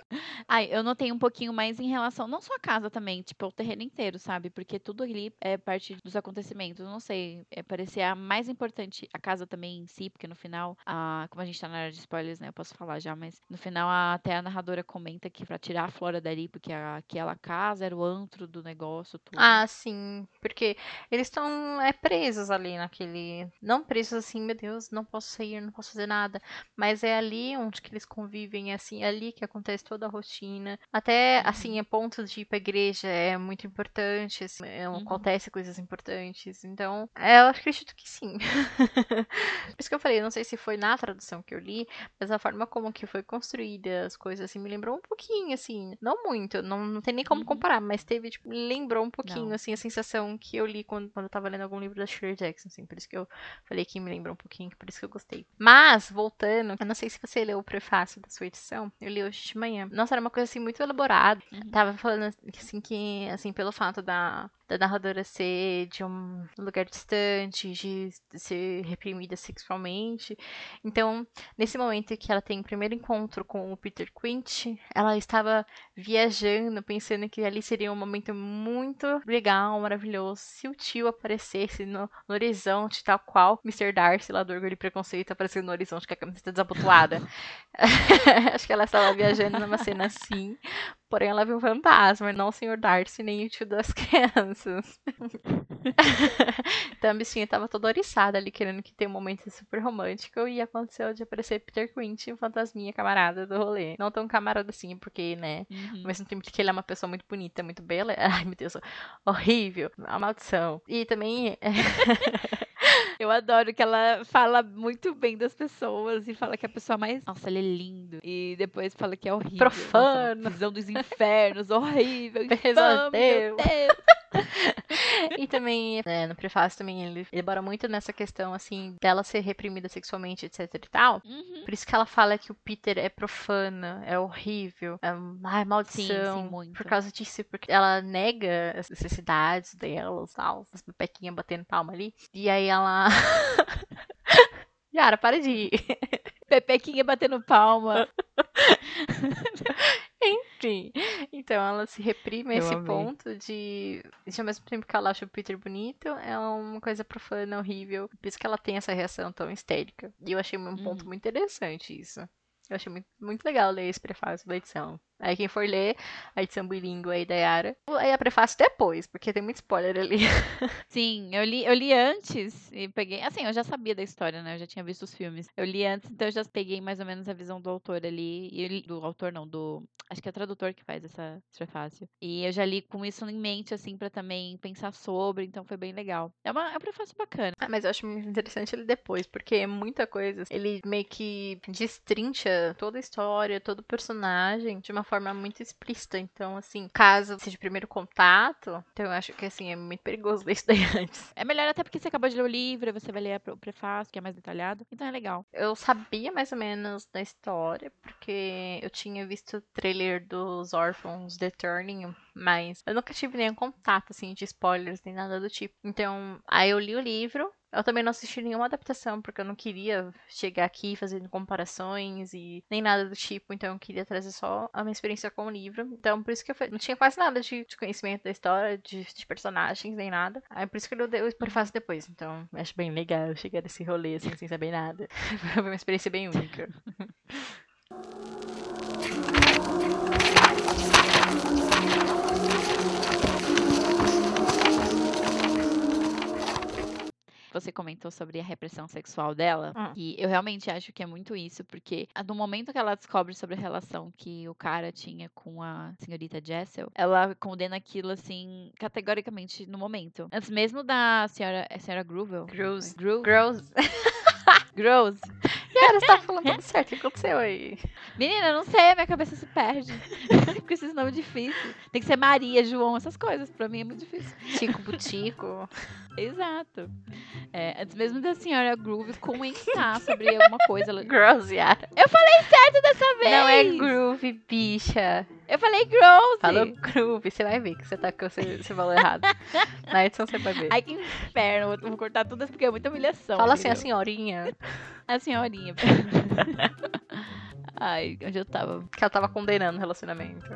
Ai, eu notei um pouquinho mais em relação, não só a casa também, tipo, o terreno inteiro, sabe? Porque tudo ali é parte dos acontecimentos. Não sei, é, parecia mais importante a casa também em si, porque no final, a, como a gente tá na área de spoilers, né? Eu posso falar já, mas no final a- até a narradora comenta que pra tirar a Flora dali, porque a- aquela casa era o antro do negócio, tudo. Ah, sim. Porque eles estão é, presos ali naquele. Não presos assim, meu Deus, não posso sair, não posso fazer nada. Mas é ali onde que eles convivem, é assim, é ali que acontece toda a rotina. Até, assim, é ponto de ir pra igreja é muito importante, assim, é, Uhum. Acontece coisas importantes. Então, é, eu acredito que sim. Por isso que eu falei, não sei se foi na tradução que eu li, mas a forma como que foi construída as coisas, assim, me lembrou um pouquinho, assim, não muito, não, não tem nem como Uhum. comparar, mas teve, tipo, me lembrou um pouquinho, Não. assim, a sensação que eu li quando, quando eu tava lendo algum livro da Shirley Jackson, assim, por isso que eu falei que me lembrou um pouquinho, por isso que eu gostei. Mas, voltando, eu não sei se você leu o prefácio da sua edição, eu li hoje de manhã. Nossa, era uma coisa, assim, muito elaborada. Uhum. Tava falando, assim, que, assim, pelo fato da, da narradora ser de um lugar distante, de ser reprimida sexualmente. Então, nesse momento que ela tem o primeiro encontro com o Peter Quint, ela estava viajando, pensando que ali seria um momento muito legal, maravilhoso, se o tio aparecesse no, no horizonte, tal qual Mr. Darcy, lá do Orgulho e Preconceito, aparecendo no horizonte com a camiseta desabotoada. Acho que ela estava viajando numa cena assim, porém ela viu um fantasma, não o Sr. Darcy, nem o tio das crianças. então a bichinha tava toda oriçada ali, querendo que tenha um momento super romântico, e aconteceu de aparecer Peter Quint, um fantasminha camarada do rolê. Não tão camarada assim, porque, né, Uhum. ao mesmo tempo que ele é uma pessoa muito bonita, muito bela. Ai, meu Deus, horrível. A maldição. E também. Eu adoro que ela fala muito bem das pessoas e fala que a pessoa mais. Nossa, ele é lindo. E depois fala que é horrível. Profano. Nossa, visão dos infernos, horrível. infame, meu Deus. E também, né, no prefácio também, ele elabora muito nessa questão, assim, dela ser reprimida sexualmente, etc e tal. Uhum. Por isso que ela fala que o Peter é profano, é horrível, é ai, maldição. Sim, sim, muito. Por causa disso, porque ela nega as necessidades dela, tal, as pepequinhas batendo palma ali. E aí ela. Yara, para de ir. Pepequinha batendo palma. Enfim. Então ela se reprime a esse amei. ponto de. de ao mesmo tempo que ela acha o Peter bonito, é uma coisa profana, horrível. Por isso que ela tem essa reação tão histérica. E eu achei um ponto Uhum. muito interessante isso. Eu achei muito, muito legal ler esse prefácio da edição. Aí quem for ler a edição bilíngue aí da Yara, aí a prefácio depois, porque tem muito spoiler ali. Sim, eu li, eu li antes e peguei. Assim, eu já sabia da história, né? Eu já tinha visto os filmes. Eu li antes, então eu já peguei mais ou menos a visão do autor ali. E do autor, não, do. Acho que é o tradutor que faz essa prefácio. E eu já li com isso em mente, assim, pra também pensar sobre, então foi bem legal. É, uma, é um prefácio bacana. Ah, mas eu acho muito interessante ele depois, porque é muita coisa. Ele meio que destrincha toda a história, todo o personagem de uma forma muito explícita. Então, assim, caso seja o primeiro contato, então eu acho que assim, é muito perigoso ler isso daí antes. É melhor até porque você acabou de ler o livro, você vai ler o prefácio, que é mais detalhado. Então é legal. Eu sabia mais ou menos da história, porque eu tinha visto o trailer dos Orphans The Turning, mas eu nunca tive nenhum contato, assim, de spoilers nem nada do tipo. Então, aí eu li o livro. Eu também não assisti nenhuma adaptação, porque eu não queria chegar aqui fazendo comparações e nem nada do tipo. Então, eu queria trazer só a minha experiência com o livro. Então, por isso que eu não tinha quase nada de, de conhecimento da história, de, de personagens, nem nada. Aí, por isso que eu dei o prefácio depois. Então, acho bem legal chegar nesse rolê, assim, sem saber nada. Foi uma experiência bem única. Você comentou sobre a repressão sexual dela, Hum. e eu realmente acho que é muito isso, porque no momento que ela descobre sobre a relação que o cara tinha com a senhorita Jessel, ela condena aquilo assim, categoricamente no momento. Antes mesmo da senhora, é a senhora Groovel? Gross. Gru Girls. Gross. Cara, você tá falando tudo certo. O que aconteceu aí? Menina, eu não sei, minha cabeça se perde. Com esses nomes difíceis. Tem que ser Maria, João, essas coisas. Pra mim é muito difícil. Tico Butico. Exato. É, antes mesmo da senhora Groove comentar sobre alguma coisa. Ela... Gross. Eu falei certo dessa vez! Não é groove, bicha. Eu falei Groove! Falou groove. Você vai ver que você, tá, que você, você falou errado. Na edição você vai ver. Ai, que inferno. Vou cortar tudo porque é muita humilhação. Fala assim, a senhorinha. A senhorinha. Ai, onde eu tava? Que ela tava condenando o relacionamento.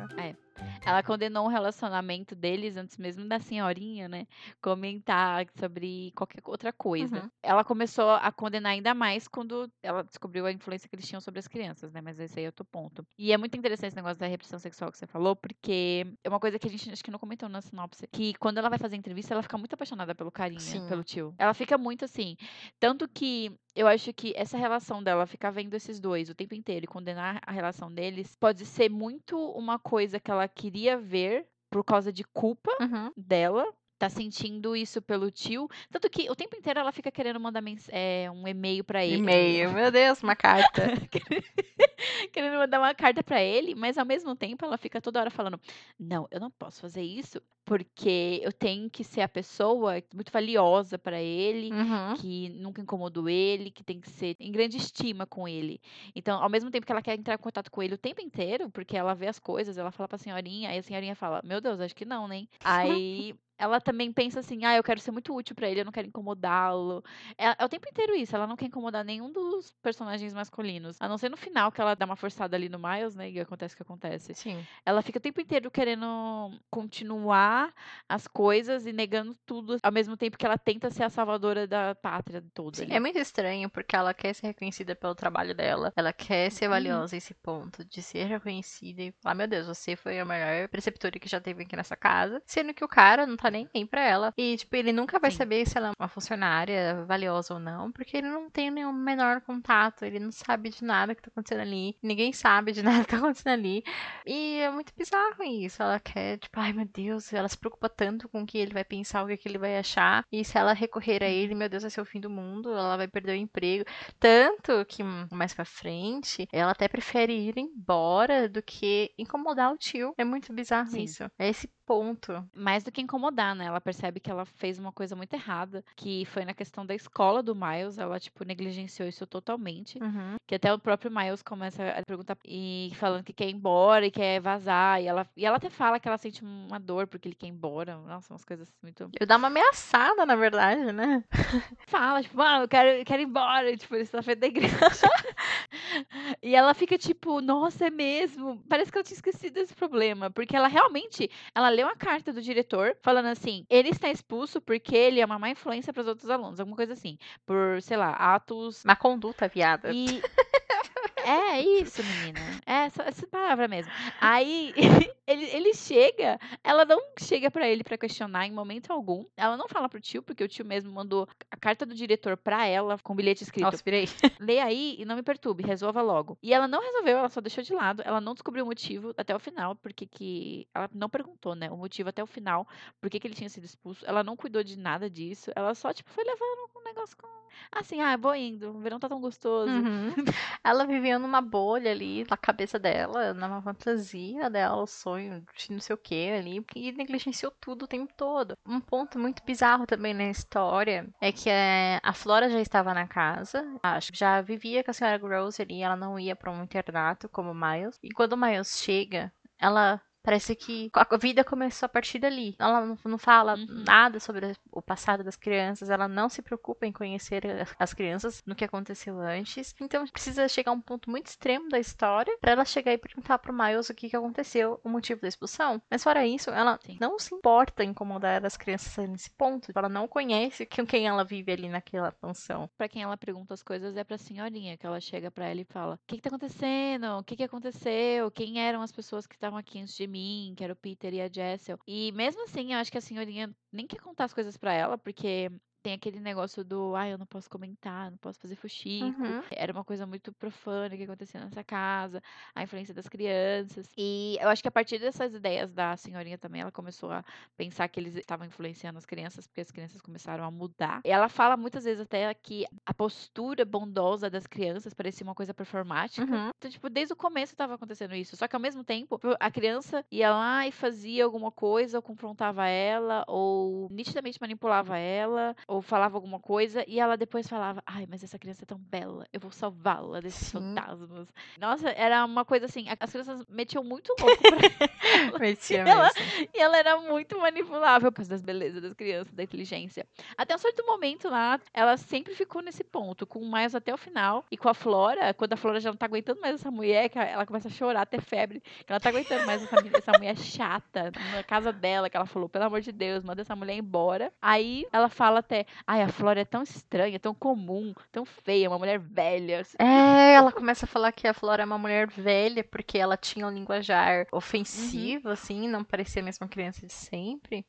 Ela condenou o relacionamento deles antes mesmo da senhorinha, né? Comentar sobre qualquer outra coisa. Uhum. Ela começou a condenar ainda mais quando ela descobriu a influência que eles tinham sobre as crianças, né? Mas esse aí é outro ponto. E é muito interessante esse negócio da repressão sexual que você falou, porque é uma coisa que a gente acho que não comentou na sinopse. Que quando ela vai fazer entrevista, ela fica muito apaixonada pelo carinha, Sim. pelo tio. Ela fica muito assim. Tanto que eu acho que essa relação dela, ficar vendo esses dois o tempo inteiro e condenar a relação deles, pode ser muito uma coisa que ela queria ver por causa de culpa Uhum. dela. Tá sentindo isso pelo tio. Tanto que o tempo inteiro ela fica querendo mandar é, um e-mail pra ele. E-mail, meu Deus, uma carta. querendo mandar uma carta pra ele, mas ao mesmo tempo ela fica toda hora falando: Não, eu não posso fazer isso porque eu tenho que ser a pessoa muito valiosa pra ele Uhum. que nunca incomodou ele, que tem que ser em grande estima com ele. Então, ao mesmo tempo que ela quer entrar em contato com ele o tempo inteiro, porque ela vê as coisas, ela fala pra senhorinha, aí a senhorinha fala: Meu Deus, acho que não, nem. Aí. Ela também pensa assim, ah, eu quero ser muito útil pra ele, eu não quero incomodá-lo. É, é o tempo inteiro isso, ela não quer incomodar nenhum dos personagens masculinos. A não ser no final, que ela dá uma forçada ali no Miles, né? E acontece o que acontece. Sim. Ela fica o tempo inteiro querendo continuar as coisas e negando tudo, ao mesmo tempo que ela tenta ser a salvadora da pátria toda. Sim, ali. é muito estranho porque ela quer ser reconhecida pelo trabalho dela. Ela quer ser Uhum. valiosa a esse ponto de ser reconhecida e falar: Meu Deus, você foi a melhor preceptora que já teve aqui nessa casa. Sendo que o cara não tá nem aí pra ela. E, tipo, ele nunca vai Sim. saber se ela é uma funcionária valiosa ou não, porque ele não tem nenhum menor contato. Ele não sabe de nada que tá acontecendo ali. Ninguém sabe de nada que tá acontecendo ali. E é muito bizarro isso. Ela quer, tipo, ai meu Deus, ela se preocupa tanto com o que ele vai pensar, o que, que ele vai achar. E se ela recorrer a ele, meu Deus, vai ser o fim do mundo. Ela vai perder o emprego. Tanto que hum, mais pra frente, ela até prefere ir embora do que incomodar o tio. É muito bizarro Sim. isso. É esse ponto. Mais do que incomodar, né? Ela percebe que ela fez uma coisa muito errada, que foi na questão da escola do Miles, ela, tipo, negligenciou isso totalmente. Uhum. Que até o próprio Miles começa a perguntar e falando que quer ir embora e quer vazar. E ela, e ela até fala que ela sente uma dor porque ele quer ir embora. Nossa, umas coisas muito. Ele dá uma ameaçada, na verdade, né? Fala, tipo, mano, eu quero, eu quero ir embora. Tipo, ele está frente da igreja. e ela fica tipo, nossa, é mesmo? Parece que eu tinha esquecido desse problema. Porque ela realmente, ela leu a carta do diretor falando assim, ele está expulso porque ele é uma má influência para os outros alunos. Alguma coisa assim. Por, sei lá, atos Má conduta, viada. E. É isso, menina. É essa, essa palavra mesmo. Aí ele, ele chega, ela não chega pra ele pra questionar em momento algum. Ela não fala pro tio, porque o tio mesmo mandou a carta do diretor pra ela com bilhete escrito: Nossa, virei. lê aí e não me perturbe, resolva logo. E ela não resolveu, ela só deixou de lado. Ela não descobriu o motivo até o final, porque que. Ela não perguntou, né? O motivo até o final, por que, que ele tinha sido expulso. Ela não cuidou de nada disso. Ela só, tipo, foi levando um negócio com. Assim, ah, vou indo, o verão tá tão gostoso. Uhum. Ela vivia numa bolha ali, na cabeça dela, numa fantasia dela, o sonho de não sei o que ali, e negligenciou tudo o tempo todo. Um ponto muito bizarro também na história é que eh, a Flora já estava na casa, acho, já vivia com a senhora Rose ali, ela não ia para um internato como o Miles, e quando o Miles chega, ela Parece que a vida começou a partir dali. Ela não, não fala Uhum. nada sobre o passado das crianças, ela não se preocupa em conhecer as- as crianças no que aconteceu antes. Então precisa chegar a um ponto muito extremo da história pra ela chegar e perguntar pro Miles o que, que aconteceu, o motivo da expulsão. Mas fora isso, ela Sim. não se importa em incomodar as crianças nesse ponto. Ela não conhece quem ela vive ali naquela pensão. Pra quem ela pergunta as coisas é pra senhorinha, que ela chega pra ela e fala: O que, que tá acontecendo? O que, que aconteceu? Quem eram as pessoas que estavam aqui antes de mim? Que era o Peter e a Jessel. E mesmo assim, eu acho que a senhorinha nem quer contar as coisas pra ela, porque tem aquele negócio do, ah, eu não posso comentar, não posso fazer fuxico. Uhum. Era uma coisa muito profana que acontecia nessa casa, a influência das crianças. E eu acho que a partir dessas ideias da senhorinha também, ela começou a pensar que eles estavam influenciando as crianças, porque as crianças começaram a mudar. E ela fala muitas vezes até que a postura bondosa das crianças parecia uma coisa performática. Uhum. Então, tipo, desde o começo estava acontecendo isso. Só que ao mesmo tempo, a criança ia lá e fazia alguma coisa, ou confrontava ela, ou nitidamente manipulava ela, ou falava alguma coisa, e ela depois falava: Ai, mas essa criança é tão bela, eu vou salvá-la desses Sim. fantasmas. Nossa, era uma coisa assim, as crianças metiam muito louco pra Metia Ela- mesmo. e ela era muito manipulável por causa das belezas das crianças, da inteligência. Até um certo momento lá, ela sempre ficou nesse ponto, com o Miles até o final. E com a Flora, quando a Flora já não tá aguentando mais essa mulher, que ela começa a chorar, ter febre. Que ela tá aguentando mais essa, essa mulher chata na casa dela, que ela falou, pelo amor de Deus, manda essa mulher embora. Aí ela fala até, ai, a Flora é tão estranha, tão comum, tão feia, uma mulher velha. É, ela começa a falar que a Flora é uma mulher velha porque ela tinha um linguajar ofensivo, assim, não parecia a mesma criança de sempre.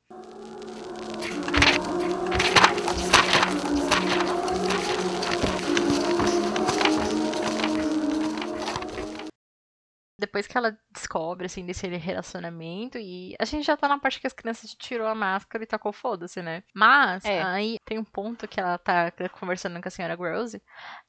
Depois que ela descobre, assim, desse relacionamento, e a gente já tá na parte que as crianças tirou a máscara e tacou foda-se, né? Mas, É. aí tem um ponto que ela tá conversando com a senhora Rose,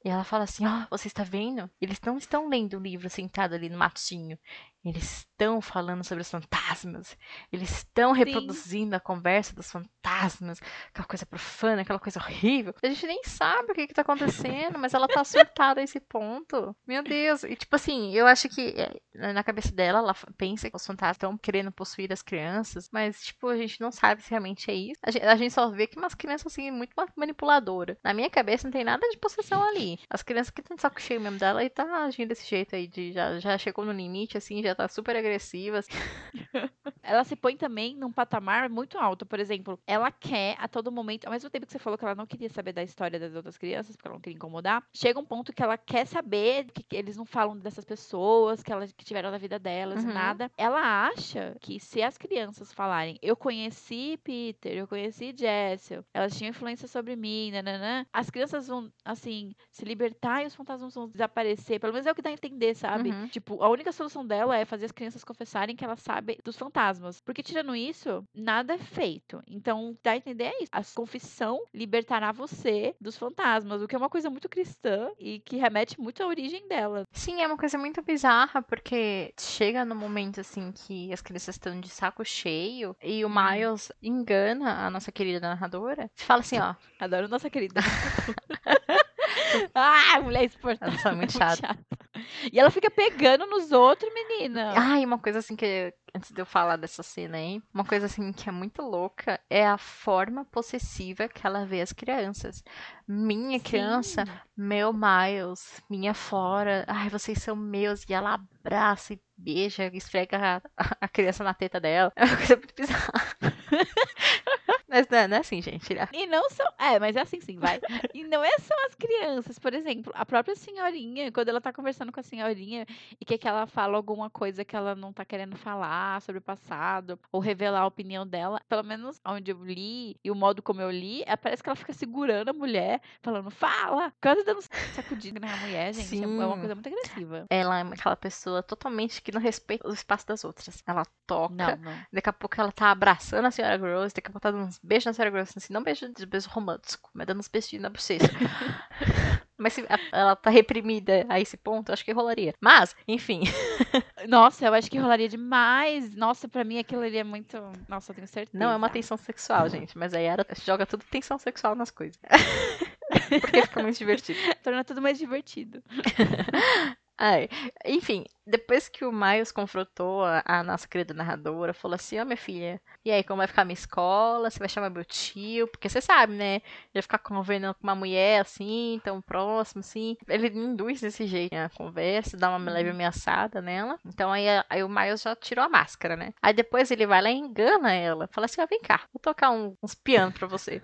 e ela fala assim: Ó, você está vendo? Eles não estão lendo o livro sentado ali no matinho. Eles estão falando sobre os fantasmas. Eles estão reproduzindo a conversa dos fantasmas. Aquela coisa profana, aquela coisa horrível. A gente nem sabe o que, que tá acontecendo, mas ela tá surtada a esse ponto. Meu Deus. E tipo assim, eu acho que é, na cabeça dela, ela pensa que os fantasmas estão querendo possuir as crianças. Mas, tipo, a gente não sabe se realmente é isso. A gente, a gente só vê que umas crianças, assim, muito ma- manipuladora. Na minha cabeça não tem nada de possessão ali. As crianças que estão de saco cheio mesmo dela e tá agindo desse jeito aí. De, já, já chegou no limite, assim, já tá super agressiva. assim. ela se põe também num patamar muito alto. Por exemplo, ela quer a todo momento, ao mesmo tempo que você falou que ela não queria saber da história das outras crianças, porque ela não queria incomodar, chega um ponto que ela quer saber que eles não falam dessas pessoas que, elas, que tiveram na vida delas Uhum. nada. Ela acha que se as crianças falarem, eu conheci Peter, eu conheci Jessel, elas tinham influência sobre mim, nananã, as crianças vão, assim, se libertar e os fantasmas vão desaparecer. Pelo menos é o que dá a entender, sabe? Uhum. Tipo, a única solução dela é fazer as crianças confessarem que elas sabem dos fantasmas. Porque tirando isso, nada é feito. Então, dá a entender é isso. A confissão libertará você dos fantasmas, o que é uma coisa muito cristã e que remete muito à origem dela. Sim, é uma coisa muito bizarra, porque chega no momento assim que as crianças estão de saco cheio e o Hum. Miles engana a nossa querida narradora. Fala assim, ó, Adoro nossa querida. ah, mulher esportada. ela só é muito chata. E ela fica pegando nos outros, menina. Ai, uma coisa assim que, antes de eu falar dessa cena aí, uma coisa assim que é muito louca é a forma possessiva que ela vê as crianças. Minha criança, meu Miles, minha Flora, ai, vocês são meus, e ela abraça e beija, esfrega a, a criança na teta dela. É uma coisa muito bizarra. Mas não, é- não é assim, gente. né? E não são. É, mas é assim sim, vai. E não é só as crianças. Por exemplo, a própria senhorinha, quando ela tá conversando com a senhorinha e quer que ela fala alguma coisa que ela não tá querendo falar sobre o passado, ou revelar a opinião dela, pelo menos onde eu li e o modo como eu li, é, parece que ela fica segurando a mulher, falando, fala! Quase dando sacudida na mulher, gente. É uma Sim. coisa muito agressiva. Ela é aquela pessoa totalmente que não respeita o espaço das outras. Ela toca, Não, não. Daqui a pouco ela tá abraçando a senhora Gross, daqui a pouco tá dando uns beijos na senhora Gross, assim, não beijo de beijo romântico, mas dando uns beijinhos na bochecha. mas se ela tá reprimida a esse ponto, acho que rolaria. Mas, enfim. Nossa, eu acho que rolaria demais. Nossa, pra mim aquilo ali é muito. Nossa, eu tenho certeza. Não é uma tensão sexual, gente, mas aí ela joga tudo tensão sexual nas coisas. Porque fica muito divertido. Torna tudo mais divertido. Ai, enfim, depois que o Miles confrontou a, a nossa querida narradora, falou assim: Ó, minha filha, e aí, como vai ficar a minha escola? Você vai chamar meu tio? Porque você sabe, né? Já ficar conversando com uma mulher assim, tão próximo, assim. Ele induz desse jeito a conversa, dá uma leve ameaçada nela. Então aí, aí o Miles já tirou a máscara, né? Aí depois ele vai lá e engana ela. Fala assim: Ó, vem cá, vou tocar um- uns pianos pra você.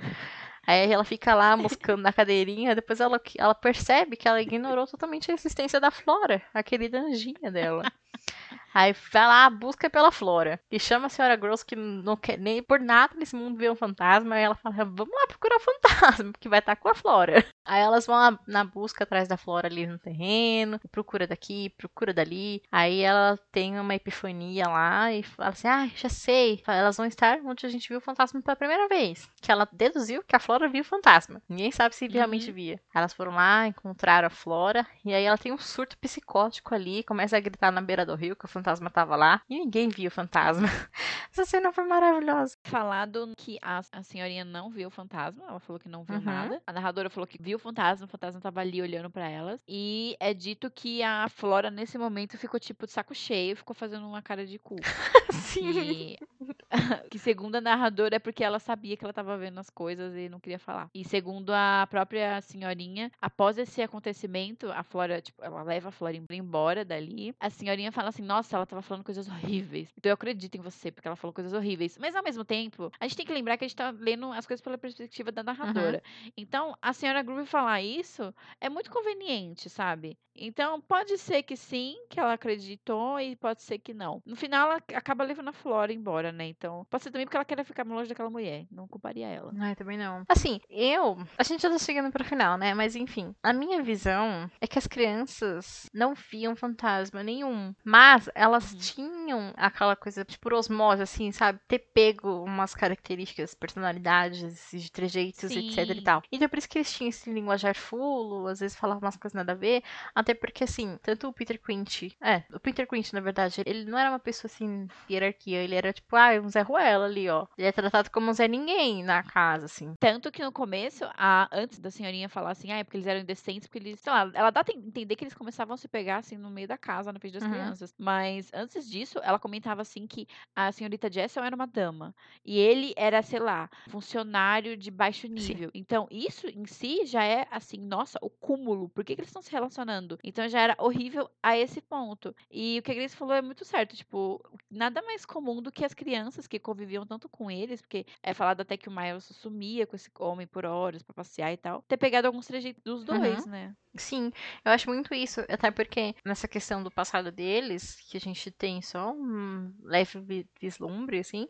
Aí ela fica lá moscando na cadeirinha, depois ela, ela percebe que ela ignorou totalmente a existência da Flora, a querida anjinha dela. Aí vai lá, busca pela Flora. E chama a senhora Gross, que não quer nem por nada nesse mundo ver um fantasma. E ela fala: Vamos lá procurar o fantasma, que vai estar com a Flora. Aí elas vão lá na busca atrás da Flora ali no terreno, procura daqui, procura dali. Aí ela tem uma epifania lá e fala assim: Ah, já sei. Elas vão estar onde a gente viu o fantasma pela primeira vez. Que ela deduziu que a Flora viu o fantasma. Ninguém sabe se realmente Uhum. via. Elas foram lá, encontraram a Flora. E aí ela tem um surto psicótico ali, começa a gritar na beira do rio que o fantasma tava lá. E ninguém viu o fantasma. Essa cena foi maravilhosa. Falado que a, a senhorinha não viu o fantasma, ela falou que não viu Uhum. nada. A narradora falou que viu o fantasma, o fantasma tava ali olhando pra elas. E é dito que a Flora, nesse momento, ficou tipo de saco cheio, ficou fazendo uma cara de cu. Sim. Que, que segundo a narradora é porque ela sabia que ela tava vendo as coisas e não queria falar. E segundo a própria senhorinha, após esse acontecimento, a Flora, tipo, ela leva a Flora embora dali. A senhorinha fala assim: "Nossa, ela tava falando coisas horríveis". Então eu acredito em você, porque ela falou coisas horríveis. Mas ao mesmo tempo, a gente tem que lembrar que a gente tá lendo as coisas pela perspectiva da narradora. Então, a senhora Groove falar isso é muito conveniente, sabe? Então, pode ser que sim, que ela acreditou, e pode ser que não. No final, ela acaba levando a Flora embora, né? Então, pode ser também porque ela quer ficar longe daquela mulher. Não culparia ela. Ai, também não. Assim, eu. A gente já tá chegando pro final, né? Mas enfim, a minha visão é que as crianças não viam fantasma nenhum. Mas elas Uhum. tinham aquela coisa, tipo, por osmose, assim, sabe? Ter pego umas características, personalidades, de trejeitos, etc e Sim. tal. Então por isso que eles tinham esse linguajar fulo, às vezes falavam umas coisas nada a ver. Até porque, assim, tanto o Peter Quint. É, o Peter Quint, na verdade, ele não era uma pessoa assim, hierarquia. Ele era tipo, ah, um Zé Ruela ali, ó. Ele é tratado como um Zé Ninguém na casa, assim. Tanto que no começo, a, antes da senhorinha falar assim, ah, é porque eles eram indecentes, porque eles, sei lá, ela dá a entender que eles começavam a se pegar assim no meio da casa, na frente das Uhum. crianças. Mas antes disso, ela comentava assim que a senhorita Jessel era uma dama. E ele era, sei lá, funcionário de baixo nível. Então, isso em si já é assim, nossa, o cúmulo. Por que, que eles estão se relacionando? Então já era horrível a esse ponto. E o que a Grace falou é muito certo. Tipo, nada mais comum do que as crianças que conviviam tanto com eles, porque é falado até que o Miles sumia com esse homem por horas pra passear e tal, ter pegado alguns trejeitos dos dois, né? Sim, eu acho muito isso. Até porque nessa questão do passado deles, que a gente tem só um leve vi- vislumbre, assim.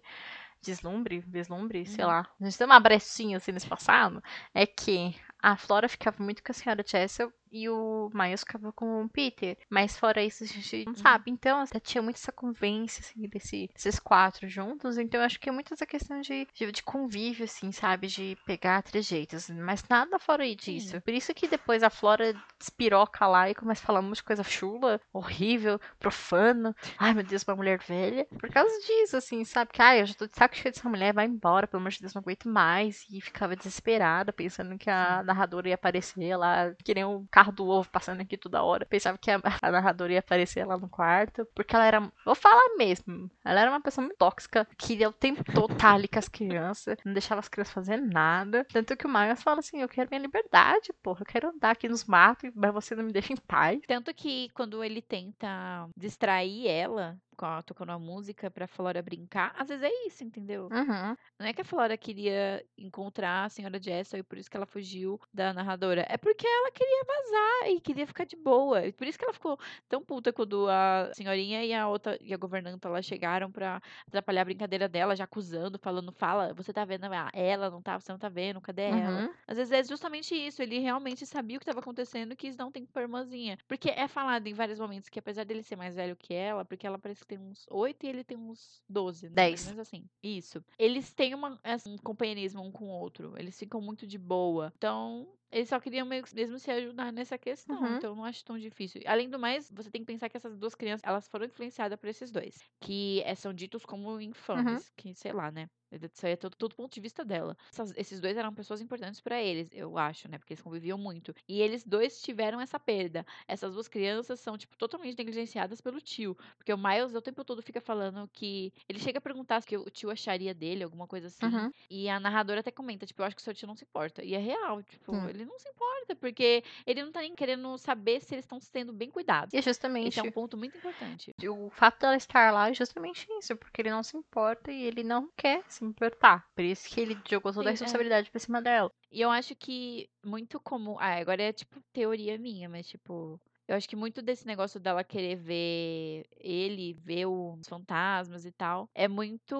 Deslumbre, vislumbre, sei Uhum. lá. A gente tem uma brechinha assim nesse passado. É que a Flora ficava muito com a senhora Chessel e o Miles ficava com o Peter. Mas fora isso, a gente não sabe. Então, até tinha muito essa convivência, assim, desse, desses quatro juntos. Então, eu acho que é muito essa questão de, de, de convívio, assim, sabe? De pegar trejeitos. Mas nada fora disso. Sim. Por isso que depois a Flora despiroca lá e começa a falar um monte de coisa chula, horrível, profano. Ai, meu Deus, uma mulher velha. Por causa disso, assim, sabe? Que, ai, eu já tô de saco cheio dessa mulher, vai embora, pelo amor de Deus, não aguento mais. E ficava desesperada, pensando que a narradora ia aparecer lá, que nem o carro do ovo passando aqui toda hora. Pensava que a, a narradora ia aparecer lá no quarto, porque ela era, vou falar mesmo, ela era uma pessoa muito tóxica, queria o tempo todo estar ali com as crianças, não deixava as crianças fazer nada. Tanto que o Miles fala assim: eu quero minha liberdade, porra, eu quero andar aqui nos matos, mas você não me deixa em paz. Tanto que quando ele tenta distrair ela, a- tocando a música pra Flora brincar, às vezes é isso, entendeu? Uhum. Não é que a Flora queria encontrar a senhora Jessel e por isso que ela fugiu da narradora. É porque ela queria vazar e queria ficar de boa. E por isso que ela ficou tão puta quando a senhorinha e a outra e a governanta lá chegaram pra atrapalhar a brincadeira dela, já acusando, falando, fala, você tá vendo ah, ela, não tá, você não tá vendo, cadê ela? Uhum. Às vezes é justamente isso, ele realmente sabia o que estava acontecendo e quis dar um tempo pra irmãzinha. Porque é falado em vários momentos que apesar dele ser mais velho que ela, porque ela parece que tem uns 8 e ele tem uns 12, né? Mais Dez. ou menos assim. Isso. Eles têm uma, assim, um companheirismo um com o outro. Eles ficam muito de boa. Então, eles só queriam meio- mesmo se ajudar nessa questão. Uhum. Então, eu não acho tão difícil. Além do mais, você tem que pensar que essas duas crianças, elas foram influenciadas por esses dois. Que eh, são ditos como infames. Que, sei lá, né? Isso aí é todo, todo ponto de vista dela. Essas- esses dois eram pessoas importantes pra eles, eu acho, né? Porque eles conviviam muito. E eles dois tiveram essa perda. Essas duas crianças são, tipo, totalmente negligenciadas pelo tio. Porque o Miles o tempo todo fica falando que. Ele chega a perguntar o que o tio acharia dele, alguma coisa assim. Uhum. E a narradora até comenta, tipo, eu acho que o seu tio não se importa. E é real, tipo, Sim. Ele não se importa, porque ele não tá nem querendo saber se eles estão sendo bem cuidados. E é justamente Esse é um ponto muito importante. o fato dela estar lá é justamente isso, porque ele não se importa e ele não quer se importar. Por isso que ele jogou toda a Sim, é. responsabilidade pra cima dela. E eu acho que muito comum. Ah, agora é tipo teoria minha, mas tipo. Eu acho que muito desse negócio dela querer ver ele, ver os fantasmas e tal, é muito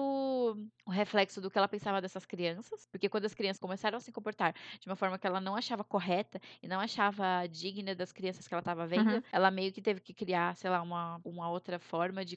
o reflexo do que ela pensava dessas crianças. Porque quando as crianças começaram a se comportar de uma forma que ela não achava correta e não achava digna das crianças que ela estava vendo, Uhum. ela meio que teve que criar, sei lá, uma, uma outra forma de,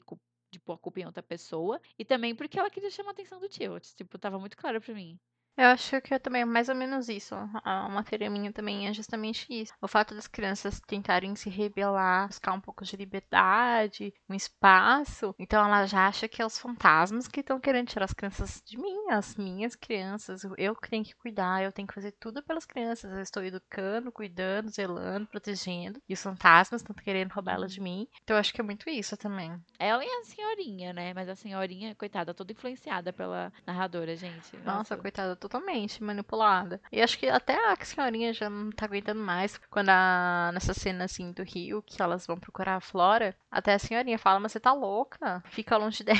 de pôr a culpa em outra pessoa. E também porque ela queria chamar a atenção do tio. Tipo, tava muito claro pra mim. Eu acho que é também mais ou menos isso. A uma teoria minha também é justamente isso. O fato das crianças tentarem se rebelar, buscar um pouco de liberdade, um espaço. Então ela já acha que é os fantasmas que estão querendo tirar as crianças de mim, as minhas crianças. Eu que tenho que cuidar, eu tenho que fazer tudo pelas crianças. Eu estou educando, cuidando, zelando, protegendo. E os fantasmas estão querendo roubar elas de mim. Então eu acho que é muito isso também. Ela e a senhorinha, né? Mas a senhorinha, coitada, toda influenciada pela narradora, gente. Nossa, coitada, totalmente manipulada. E acho que até a senhorinha já não tá aguentando mais. Quando a, nessa cena assim do Rio, que elas vão procurar a Flora, até a senhorinha fala, mas você tá louca? Fica longe dela.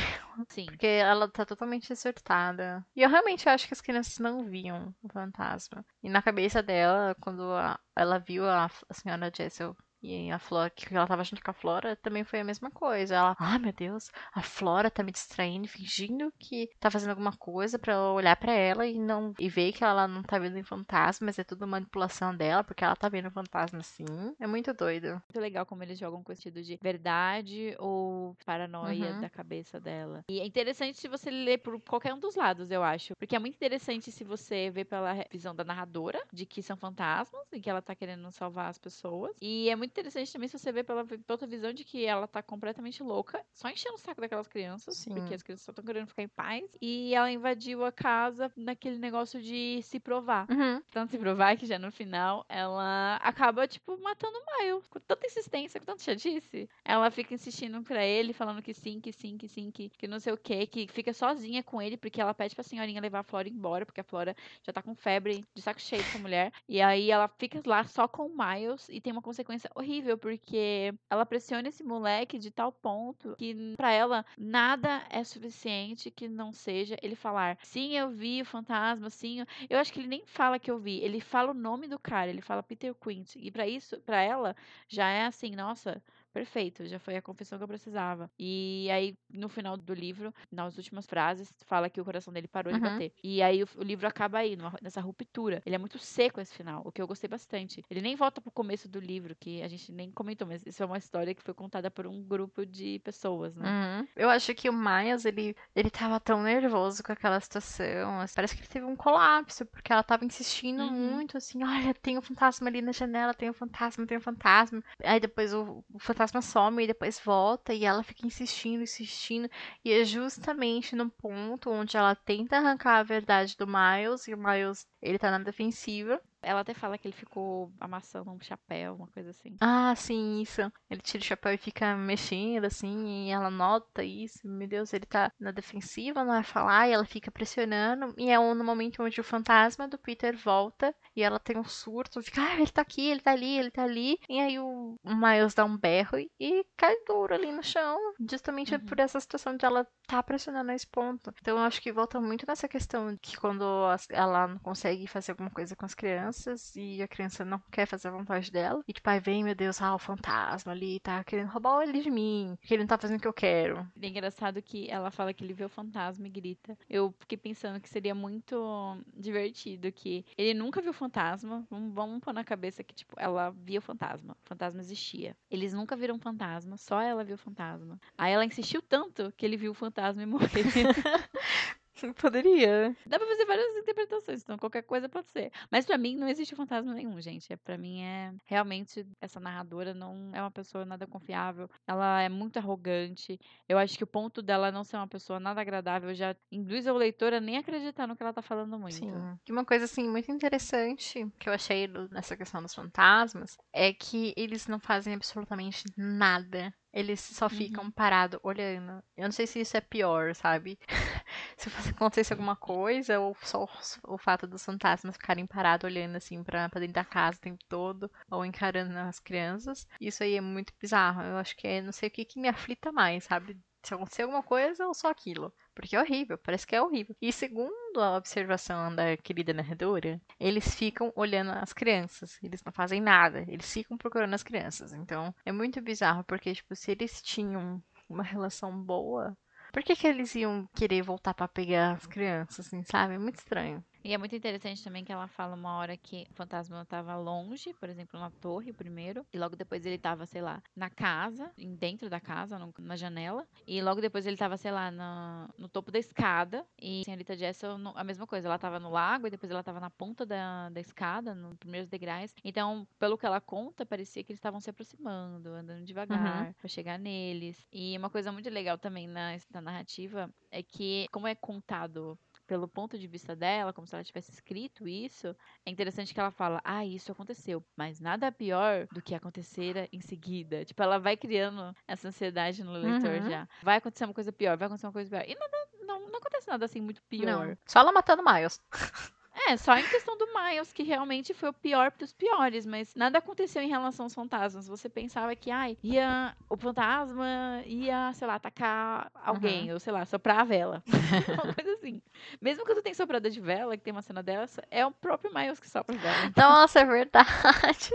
Sim. Porque ela tá totalmente desertada. E eu realmente acho que as crianças não viam o fantasma. E na cabeça dela, quando a- ela viu a, a senhora Jessel e a Flora, que ela tava junto com a Flora, também foi a mesma coisa. Ela, ah, meu Deus, a Flora tá me distraindo, fingindo que tá fazendo alguma coisa pra eu olhar pra ela e não e ver que ela não tá vendo um fantasma, mas é tudo manipulação dela, porque ela tá vendo fantasma sim. É muito doido. Muito legal como eles jogam com esse sentido de verdade ou paranoia Uhum. da cabeça dela. E é interessante se você ler por qualquer um dos lados, eu acho. Porque é muito interessante se você ver pela visão da narradora, de que são fantasmas e que ela tá querendo salvar as pessoas. E é muito interessante também se você ver pela vi- outra visão de que ela tá completamente louca, só enchendo o saco daquelas crianças, Sim. porque as crianças só estão querendo ficar em paz. E ela invadiu a casa naquele negócio de se provar Uhum. tanto se provar que já no final ela acaba, tipo, matando o Miles. Com tanta insistência, com tanta chatice. Ela fica insistindo pra ele, falando que sim, que sim, que sim, que, que não sei o que, que fica sozinha com ele, porque ela pede pra senhorinha levar a Flora embora, porque a Flora já tá com febre, de saco cheio com a mulher. E aí ela fica lá só com o Miles e tem uma consequência horrível, porque ela pressiona esse moleque de tal ponto que pra ela nada é suficiente que não seja ele falar: sim, eu vi o fantasma, sim, eu acho que ele nem fala que eu vi, ele fala o nome do cara, ele fala Peter Quint. E pra isso, pra ela, já é assim, nossa, perfeito, já foi a confissão que eu precisava. E aí, no final do livro, nas últimas frases, fala que o coração dele parou de Uhum. bater. E aí o, o livro acaba aí, numa- nessa ruptura. Ele é muito seco esse final, o que eu gostei bastante. Ele nem volta pro começo do livro, que a gente nem comentou, mas isso é uma história que foi contada por um grupo de pessoas, né? Uhum. Eu acho que o Miles, ele, ele tava tão nervoso com aquela situação. assim, Parece que ele teve um colapso, porque ela tava insistindo Uhum. muito, assim, olha, tem um fantasma ali na janela, tem um fantasma, tem um fantasma. Aí depois o, o fantasma some e depois volta, e ela fica insistindo, insistindo. E é justamente no ponto onde ela tenta arrancar a verdade do Miles, e o Miles, ele tá na defensiva. Ela até fala que ele ficou amassando um chapéu, uma coisa assim. Ah, sim, isso. Ele tira o chapéu e fica mexendo, assim, e ela nota isso. Meu Deus, ele tá na defensiva, não vai falar, e ela fica pressionando. E é um- no momento onde o fantasma do Peter volta e ela tem um surto, fica, ah, ele tá aqui, ele tá ali, ele tá ali. E aí o Miles dá um berro e, e cai duro ali no chão, justamente Uhum. por essa situação de ela tá pressionando a esse ponto. Então eu acho que volta muito nessa questão que quando ela não consegue fazer alguma coisa com as crianças e a criança não quer fazer a vontade dela. E tipo, aí vem, meu Deus, ah, o fantasma ali tá querendo roubar ele de mim, que ele não tá fazendo o que eu quero. É engraçado que ela fala que ele vê o fantasma e grita. Eu fiquei pensando que seria muito divertido que ele nunca viu o fantasma. Vamos, vamos pôr na cabeça que, tipo, ela via o fantasma. O fantasma existia. Eles nunca viram fantasma, só ela viu o fantasma. Aí ela insistiu tanto que ele viu o fantasma e morreu. Poderia. Dá pra fazer várias interpretações, então qualquer coisa pode ser. Mas pra mim não existe fantasma nenhum, gente. É, pra mim é realmente essa narradora não é uma pessoa nada confiável. Ela é muito arrogante. Eu acho que o ponto dela não ser uma pessoa nada agradável já induz o leitor a nem acreditar no que ela tá falando muito. Sim. E uma coisa assim muito interessante que eu achei nessa questão dos fantasmas é que eles não fazem absolutamente nada. Eles só ficam parados olhando. Eu não sei se isso é pior, sabe? se acontecer alguma coisa, ou só o fato dos fantasmas ficarem parados olhando assim pra, pra dentro da casa o tempo todo, ou encarando as crianças. Isso aí é muito bizarro. Eu acho que é, não sei o que, que me aflita mais, sabe? Se acontecer alguma coisa ou só aquilo. Porque é horrível, parece que é horrível. E segundo a observação da querida narradora, eles ficam olhando as crianças. Eles não fazem nada, eles ficam procurando as crianças. Então é muito bizarro, porque, tipo, se eles tinham uma relação boa, por que, que eles iam querer voltar para pegar as crianças, assim, sabe? É muito estranho. E é muito interessante também que ela fala uma hora que o fantasma estava longe, por exemplo, na torre primeiro, e logo depois ele estava, sei lá, na casa, dentro da casa, na janela, e logo depois ele estava, sei lá, na, no topo da escada, e a senhorita Jessel, a mesma coisa, ela estava no lago, e depois ela estava na ponta da, da escada, nos primeiros degraus. Então, pelo que ela conta, parecia que eles estavam se aproximando, andando devagar, uhum. para chegar neles. E uma coisa muito legal também na, na narrativa é que, como é contado pelo ponto de vista dela, como se ela tivesse escrito isso, é interessante que ela fala: Ah, isso aconteceu, mas nada pior do que acontecer em seguida. Tipo, ela vai criando essa ansiedade no leitor uhum. já. Vai acontecer uma coisa pior, vai acontecer uma coisa pior. E nada, não, não acontece nada assim muito pior. Não. Só ela matando Miles. É, só em questão do Miles, que realmente foi o pior dos piores, mas nada aconteceu em relação aos fantasmas. Você pensava que, ai, ia. O fantasma ia, sei lá, atacar alguém, uhum. ou sei lá, soprar a vela. uma coisa assim. Mesmo quando tem soprada de vela, que tem uma cena dessa, é o próprio Miles que sopra a vela. Então... Nossa, é verdade.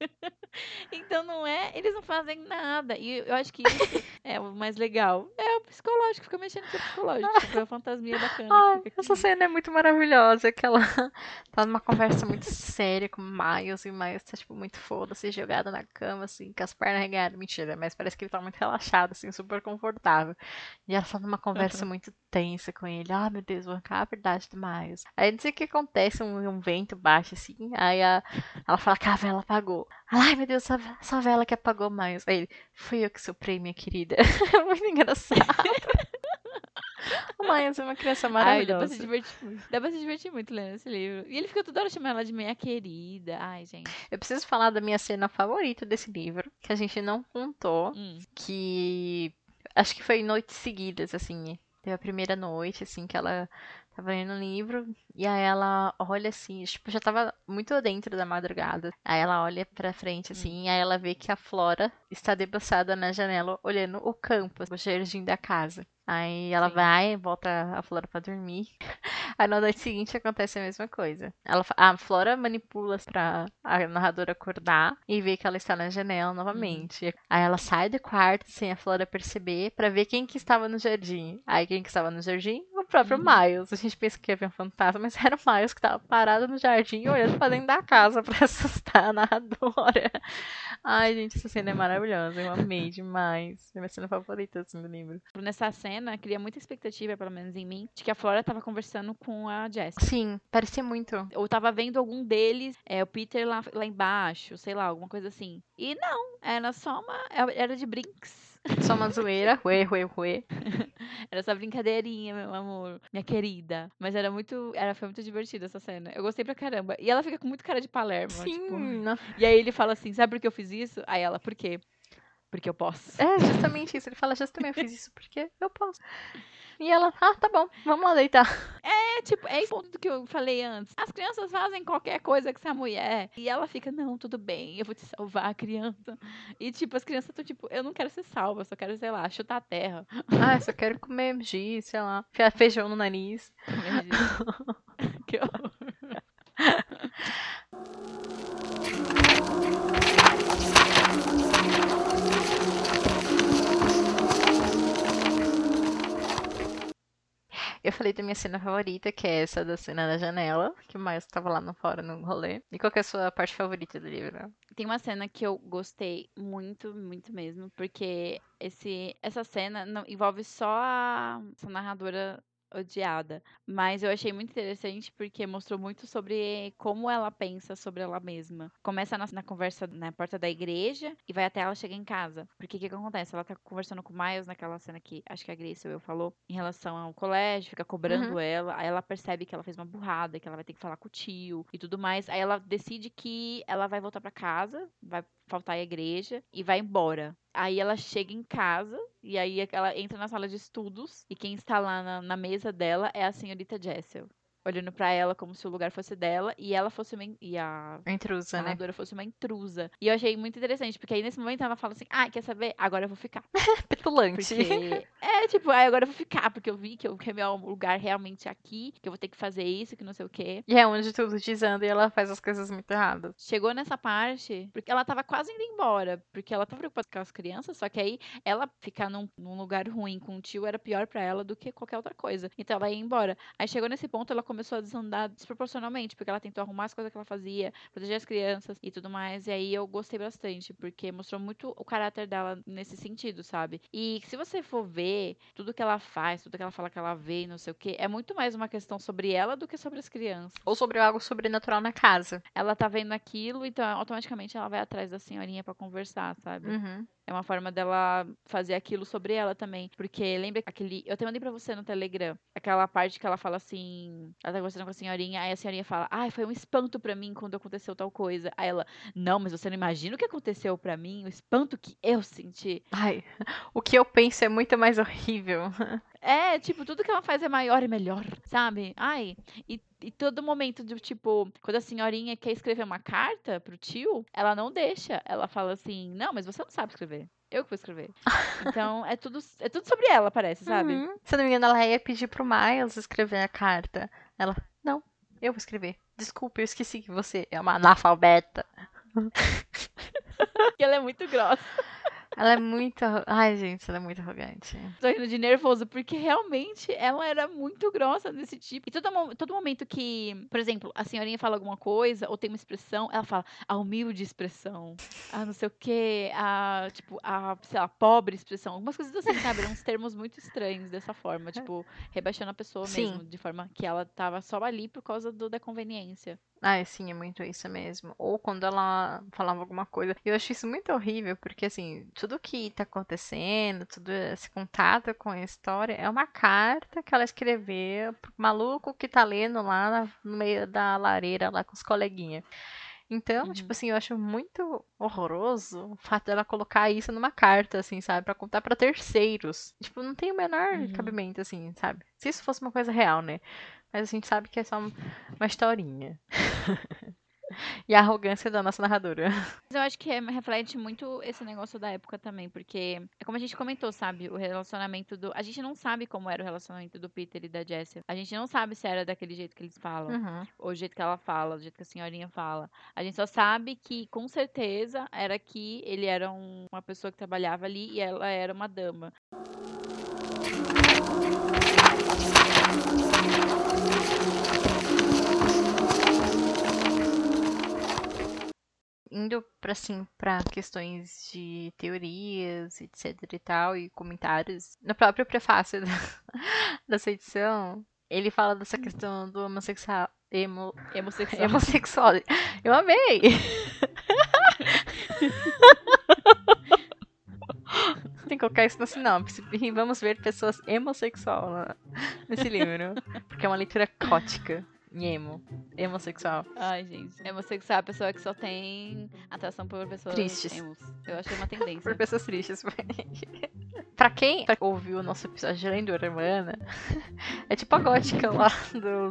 então não é, eles não fazem nada. E eu acho que isso é o mais legal. É o psicológico, fica mexendo com o psicológico. Tipo, é a fantasminha bacana. Ai, essa cena é muito maravilhosa, que ela tá numa conversa muito séria com o Miles, e o Miles tá, tipo, muito foda-se, jogado na cama, assim, com as pernas regadas. Mentira, mas parece que ele tá muito relaxado, assim, super confortável. E ela tá numa conversa uhum. muito tensa com ele. Ah, meu Deus, vou arrancar a verdade do Miles. Aí não sei o que acontece, um, um vento baixa, assim, aí a, ela fala que a vela apagou. Ai, meu Deus, essa vela que apagou mais. Aí ele, fui eu que soprei, minha querida. É muito engraçado. O Miles é uma criança maravilhosa. Ai, dá, pra se divertir muito. dá pra se divertir muito lendo esse livro. E ele fica toda hora chamando ela de minha querida. Ai, gente. Eu preciso falar da minha cena favorita desse livro, que a gente não contou. Hum. Que acho que foi noites seguidas, assim. Teve a primeira noite, assim, que ela tava lendo um livro, e aí ela olha assim, tipo, já tava muito dentro da madrugada. Aí ela olha pra frente, assim, hum. e aí ela vê que a Flora está debruçada na janela, olhando o campo, o jardim da casa. Aí ela Sim. vai, volta a Flora para dormir. Aí na noite seguinte acontece a mesma coisa. Ela, a Flora manipula pra a narradora acordar e ver que ela está na janela novamente. Uhum. Aí ela sai do quarto sem a Flora perceber para ver quem que estava no jardim. Aí quem que estava no jardim? O próprio uhum. Miles. A gente pensa que ia ver um fantasma, mas era o Miles que estava parado no jardim olhando pra dentro da casa para assustar a narradora. Ai, gente, essa cena é maravilhosa. Eu amei demais. É minha cena favorita assim, do livro. Nessa cena, cria muita expectativa, pelo menos em mim, de que a Flora estava conversando com a Jessica. Sim, parecia muito. Ou tava vendo algum deles, é, o Peter lá, lá embaixo, sei lá, alguma coisa assim. E não, era só uma. Era de brinks. Só uma zoeira, ué, ué, ué. Era só brincadeirinha, meu amor, minha querida. Mas era muito, era, foi muito divertida essa cena. Eu gostei pra caramba. E ela fica com muito cara de Palermo, Sim. Tipo... E aí ele fala assim, sabe por que eu fiz isso? Aí ela, por quê? Porque eu posso. É, justamente isso. Ele fala, justamente eu fiz isso porque eu posso. E ela, ah, tá bom, vamos lá deitar. É, tipo, é esse ponto do que eu falei antes. As crianças fazem qualquer coisa que essa mulher. E ela fica, não, tudo bem, eu vou te salvar, criança. E, tipo, as crianças estão, tipo, eu não quero ser salva, só quero, sei lá, chutar a terra. Ah, eu só quero comer giz, sei lá, enfiar feijão no nariz. Comer que horror. Eu falei da minha cena favorita, que é essa da cena da janela, que o Miles estava lá no fora no rolê. E qual é a sua parte favorita do livro? Tem uma cena que eu gostei muito, muito mesmo, porque esse, essa cena não envolve só a essa narradora odiada. Mas eu achei muito interessante porque mostrou muito sobre como ela pensa sobre ela mesma. Começa na, na conversa na porta da igreja e vai até ela chegar em casa. Porque o que, que, acontece? Ela tá conversando com o Miles naquela cena que acho que a Grace ou eu falou em relação ao colégio, fica cobrando uhum. ela. Aí ela percebe que ela fez uma burrada, que ela vai ter que falar com o tio e tudo mais. Aí ela decide que ela vai voltar para casa, vai faltar a igreja e vai embora. Aí ela chega em casa e aí ela entra na sala de estudos e quem está lá na, na mesa dela é a senhorita Jessel. Olhando pra ela como se o lugar fosse dela e ela fosse uma. in- E a A intrusa, a né? narradora fosse uma intrusa. E eu achei muito interessante, porque aí nesse momento ela fala assim: ah, quer saber? Agora eu vou ficar. Petulante. Porque. é, tipo, ah, agora eu vou ficar, porque eu vi que, que é meu lugar realmente aqui, que eu vou ter que fazer isso, que não sei o quê. E é onde tudo desanda e ela faz as coisas muito erradas. Chegou nessa parte, porque ela tava quase indo embora, porque ela tava preocupada com as crianças, só que aí ela ficar num, num lugar ruim com o tio era pior pra ela do que qualquer outra coisa. Então ela ia embora. Aí chegou nesse ponto, ela começou a desandar desproporcionalmente, porque ela tentou arrumar as coisas que ela fazia, proteger as crianças e tudo mais. E aí eu gostei bastante, porque mostrou muito o caráter dela nesse sentido, sabe? E se você for ver tudo que ela faz, tudo que ela fala que ela vê, e não sei o quê, é muito mais uma questão sobre ela do que sobre as crianças Ou sobre algo sobrenatural na casa. ela tá vendo aquilo, então automaticamente ela vai atrás da senhorinha pra conversar, sabe? Uhum. É uma forma dela fazer aquilo sobre ela também. Porque lembra aquele. Eu até mandei pra você no Telegram. Aquela parte que ela fala assim. Ela tá conversando com a senhorinha. Aí a senhorinha fala: Ai, foi um espanto pra mim quando aconteceu tal coisa. Aí ela: Não, mas você não imagina o que aconteceu pra mim? O espanto que eu senti. Ai, o que eu penso é muito mais horrível. É, tipo, tudo que ela faz é maior e melhor, sabe? Ai, e, e todo momento de, tipo, quando a senhorinha quer escrever uma carta pro tio, ela não deixa. Ela fala assim, não, mas você não sabe escrever. Eu que vou escrever. Então, é tudo, é tudo sobre ela, parece, sabe? Uhum. Se não me engano, ela ia pedir pro Miles escrever a carta. Ela, não, eu vou escrever. Desculpe, eu esqueci que você é uma analfabeta. Ela é muito grossa. Ela é muito. Ai, gente, ela é muito arrogante. Tô rindo de nervoso, porque realmente ela era muito grossa desse tipo. E todo, todo momento que, por exemplo, a senhorinha fala alguma coisa, ou tem uma expressão, ela fala a humilde expressão, a não sei o quê, a, tipo, a, sei lá, pobre expressão. Algumas coisas assim, sabe? Eram uns termos muito estranhos dessa forma, tipo, rebaixando a pessoa Sim. mesmo, de forma que ela tava só ali por causa do, da conveniência. Ai, sim, é muito isso mesmo. Ou quando ela falava alguma coisa. Eu acho isso muito horrível, porque assim, tudo que tá acontecendo, tudo esse contato com a história é uma carta que ela escreveu pro maluco que tá lendo lá no meio da lareira, lá com os coleguinhas. Então, Uhum. tipo assim, eu acho muito horroroso o fato dela colocar isso numa carta, assim, sabe? Pra contar pra terceiros. Tipo, não tem o menor Uhum. cabimento, assim, sabe? Se isso fosse uma coisa real, né? Mas a gente sabe que é só um- uma historinha. e a arrogância da nossa narradora. Mas eu acho que é- reflete muito esse negócio da época também, porque é como a gente comentou, sabe? O relacionamento do. A gente não sabe como era o relacionamento do Peter e da Jessie. A gente não sabe se era daquele jeito que eles falam, Uhum. ou o jeito que ela fala, o jeito que a senhorinha fala. A gente só sabe que, com certeza, era que ele era um- uma pessoa que trabalhava ali e ela era uma dama. Indo pra, assim, pra questões de teorias, etc e tal, e comentários. No próprio prefácio da, dessa edição, ele fala dessa questão do homossexual. Emo, Homossexual. homossexual. Eu amei! Tem que colocar isso na sinopse. E vamos ver pessoas homossexual nesse livro. Porque é uma leitura cótica. Emo. Homossexual. Ai, gente. Homossexual é a pessoa que só tem atração por pessoas Tristes. emos. Eu achei uma tendência. Por pessoas tristes. Pra quem ouviu o nosso episódio de Lenda Urbana, é tipo a gótica lá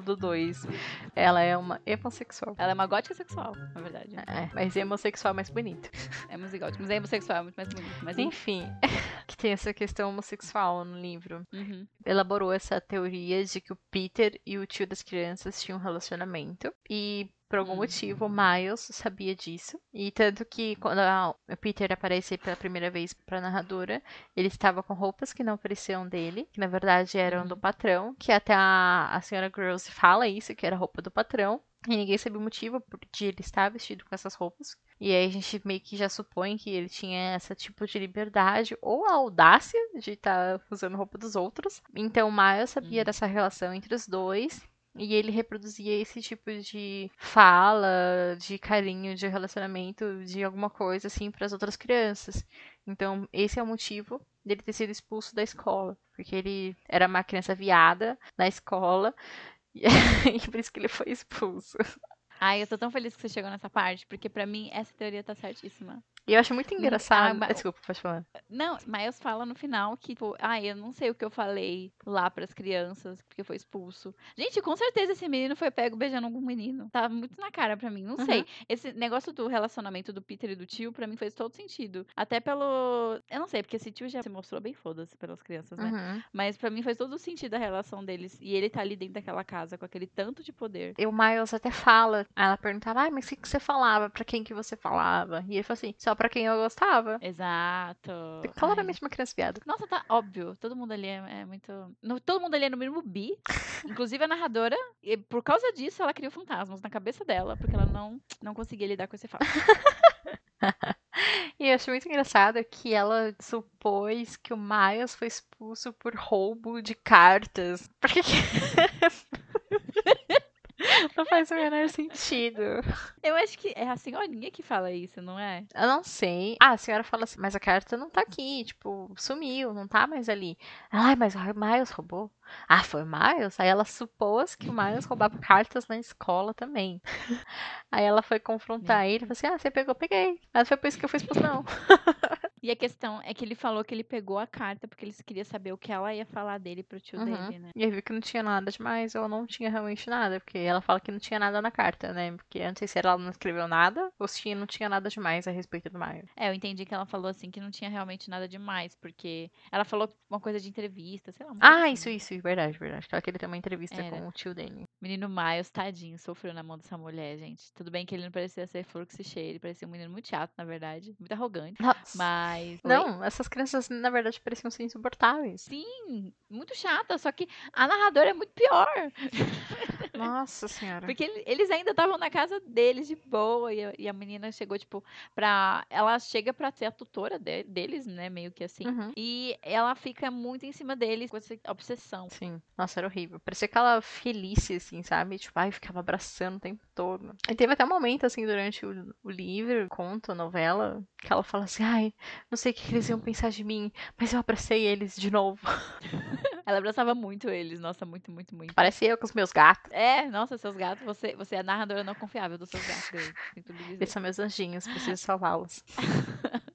do 2. Ela é uma homossexual. Ela é uma gótica sexual, na verdade. É, mas homossexual é mais bonito. É musicótica, mas é homossexual, é muito mais bonito. Mas enfim. Enfim, que tem essa questão homossexual no livro. Uhum. Elaborou essa teoria de que o Peter e o tio das crianças tinham um relacionamento. E por algum motivo o Miles sabia disso. E tanto que quando o Peter aparece pela primeira vez pra narradora, ele estava com roupas que não pareciam dele, que na verdade eram Uhum. do patrão, que até a, a senhora Gross fala isso, que era roupa do patrão. E ninguém sabia o motivo por- de ele estar vestido com essas roupas. E aí a gente meio que já supõe que ele tinha esse tipo de liberdade ou a audácia de estar usando roupa dos outros. Então o Miles sabia Hum. dessa relação entre os dois. E ele reproduzia esse tipo de fala, de carinho, de relacionamento, de alguma coisa assim para as outras crianças. Então, esse é o motivo dele ter sido expulso da escola, porque ele era uma criança viada na escola e por isso que ele foi expulso. Ai, eu tô tão feliz que você chegou nessa parte, porque pra mim essa teoria tá certíssima. E eu acho muito engraçado. ah, Desculpa, pode falar. Não, Miles fala no final que, tipo, ah, eu não sei o que eu falei lá pras crianças, porque foi expulso. Gente, com certeza esse menino foi pego beijando algum menino. Tá muito na cara pra mim, não Uhum. sei. Esse negócio do relacionamento do Peter e do tio, pra mim fez todo sentido. Até pelo. Eu não sei, porque esse tio já se mostrou bem foda-se pelas crianças, né? Uhum. Mas pra mim faz todo sentido a relação deles. E ele tá ali dentro daquela casa com aquele tanto de poder. E o Miles até fala. Ela perguntava, ai, mas o que, que você falava? Pra quem que você falava? E ele falou assim, só pra quem eu gostava. Exato. Ai. Claramente uma criança viada. Nossa, tá óbvio. Todo mundo ali é, é muito. no- todo mundo ali é no mínimo bi. Inclusive a narradora. E por causa disso, ela criou fantasmas na cabeça dela, porque ela não, não conseguia lidar com esse fato. E eu acho muito engraçado que ela supôs que o Miles foi expulso por roubo de cartas. Por que que... Não faz o menor sentido. Eu acho que é a senhorinha que fala isso, não é? Eu não sei. Ah, a senhora fala assim, mas a carta não tá aqui, tipo, sumiu, não tá mais ali. Ai, mas o Miles roubou. Ah, foi o Miles? Aí ela supôs que o Miles roubava cartas na escola também. Aí ela foi confrontar ele e falou assim: Ah, você pegou? Peguei. Mas foi por isso que eu fui expulso, não. E a questão é que ele falou que ele pegou a carta porque ele queria saber o que ela ia falar dele pro tio Uhum. dele, né? E aí viu que não tinha nada demais, ou não tinha realmente nada, porque ela fala que não tinha nada na carta, né? Porque eu não sei se ela não escreveu nada, ou se não tinha nada demais a respeito do Miles. É, eu entendi que ela falou assim que não tinha realmente nada demais, porque ela falou uma coisa de entrevista, sei lá. Ah, assim. isso, isso, verdade, verdade. Ela queria ter uma entrevista Era. com o tio dele. Menino Miles, tadinho, sofreu na mão dessa mulher, gente. Tudo bem que ele não parecia ser fluxo cheio, ele parecia um menino muito chato, na verdade. Muito arrogante. Nossa. Mas. Oi? Não, essas crianças, na verdade, pareciam ser insuportáveis. Sim, muito chata, só que a narradora é muito pior. Nossa senhora. Porque ele- eles ainda estavam na casa deles de boa. E a, e a menina chegou, tipo, pra. Ela chega pra ser a tutora de- deles, né? Meio que assim. Uhum. E ela fica muito em cima deles com essa obsessão. Sim. Nossa, era horrível. Parecia aquela felice, assim, sabe? Tipo, ai, ficava abraçando o tempo todo. E teve até um momento, assim, durante o, o livro, o conto, a novela, que ela fala assim, ai, não sei o que eles iam pensar de mim, mas eu abracei eles de novo. Ela abraçava muito eles. Nossa, muito, muito, muito. Parece eu com os meus gatos. É, nossa, seus gatos, você, você é a narradora não confiável dos seus gatos. Eles são meus anjinhos, preciso salvá-los.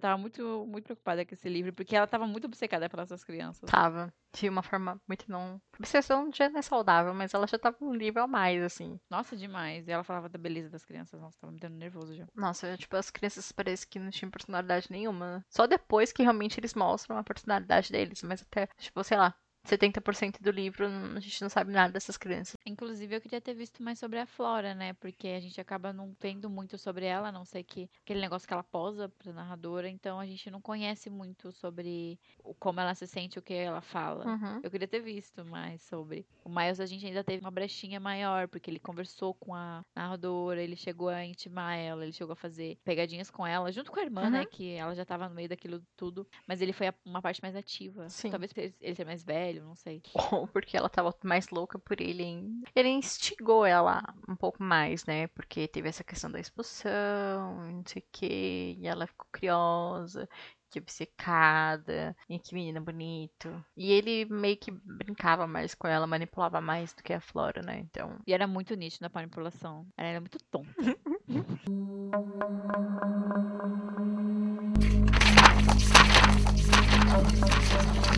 Eu tava muito, muito preocupada com esse livro, porque ela tava muito obcecada pelas suas crianças. Tava. De uma forma muito não. Obsessão já não é saudável, mas ela já tava um nível a mais, assim. Nossa, demais. E ela falava da beleza das crianças. Nossa, tava me dando nervoso já. Nossa, tipo, as crianças parece que não tinham personalidade nenhuma. né? Só depois que realmente eles mostram a personalidade deles. Mas até, tipo, sei lá, 70% do livro a gente não sabe nada dessas crianças. Inclusive, eu queria ter visto mais sobre a Flora, né? Porque a gente acaba não vendo muito sobre ela, a não sei que aquele negócio que ela posa pra narradora. Então, a gente não conhece muito sobre o, como ela se sente, o que ela fala. Uhum. Eu queria ter visto mais sobre. O Miles a gente ainda teve uma brechinha maior, porque ele conversou com a narradora, ele chegou a intimar ela, ele chegou a fazer pegadinhas com ela, junto com a irmã, né? Uhum. Que ela já tava no meio daquilo tudo. Mas ele foi uma parte mais ativa. Sim. Talvez ele ser mais velho, não sei. Ou porque ela tava mais louca por ele ainda. Ele instigou ela um pouco mais, né? Porque teve essa questão da expulsão, e não sei o quê. E ela ficou curiosa. Que obcecada, e que menino bonito. E ele meio que brincava mais com ela, manipulava mais do que a Flora, né? Então, E era muito nítido na manipulação. Ela era muito tonta.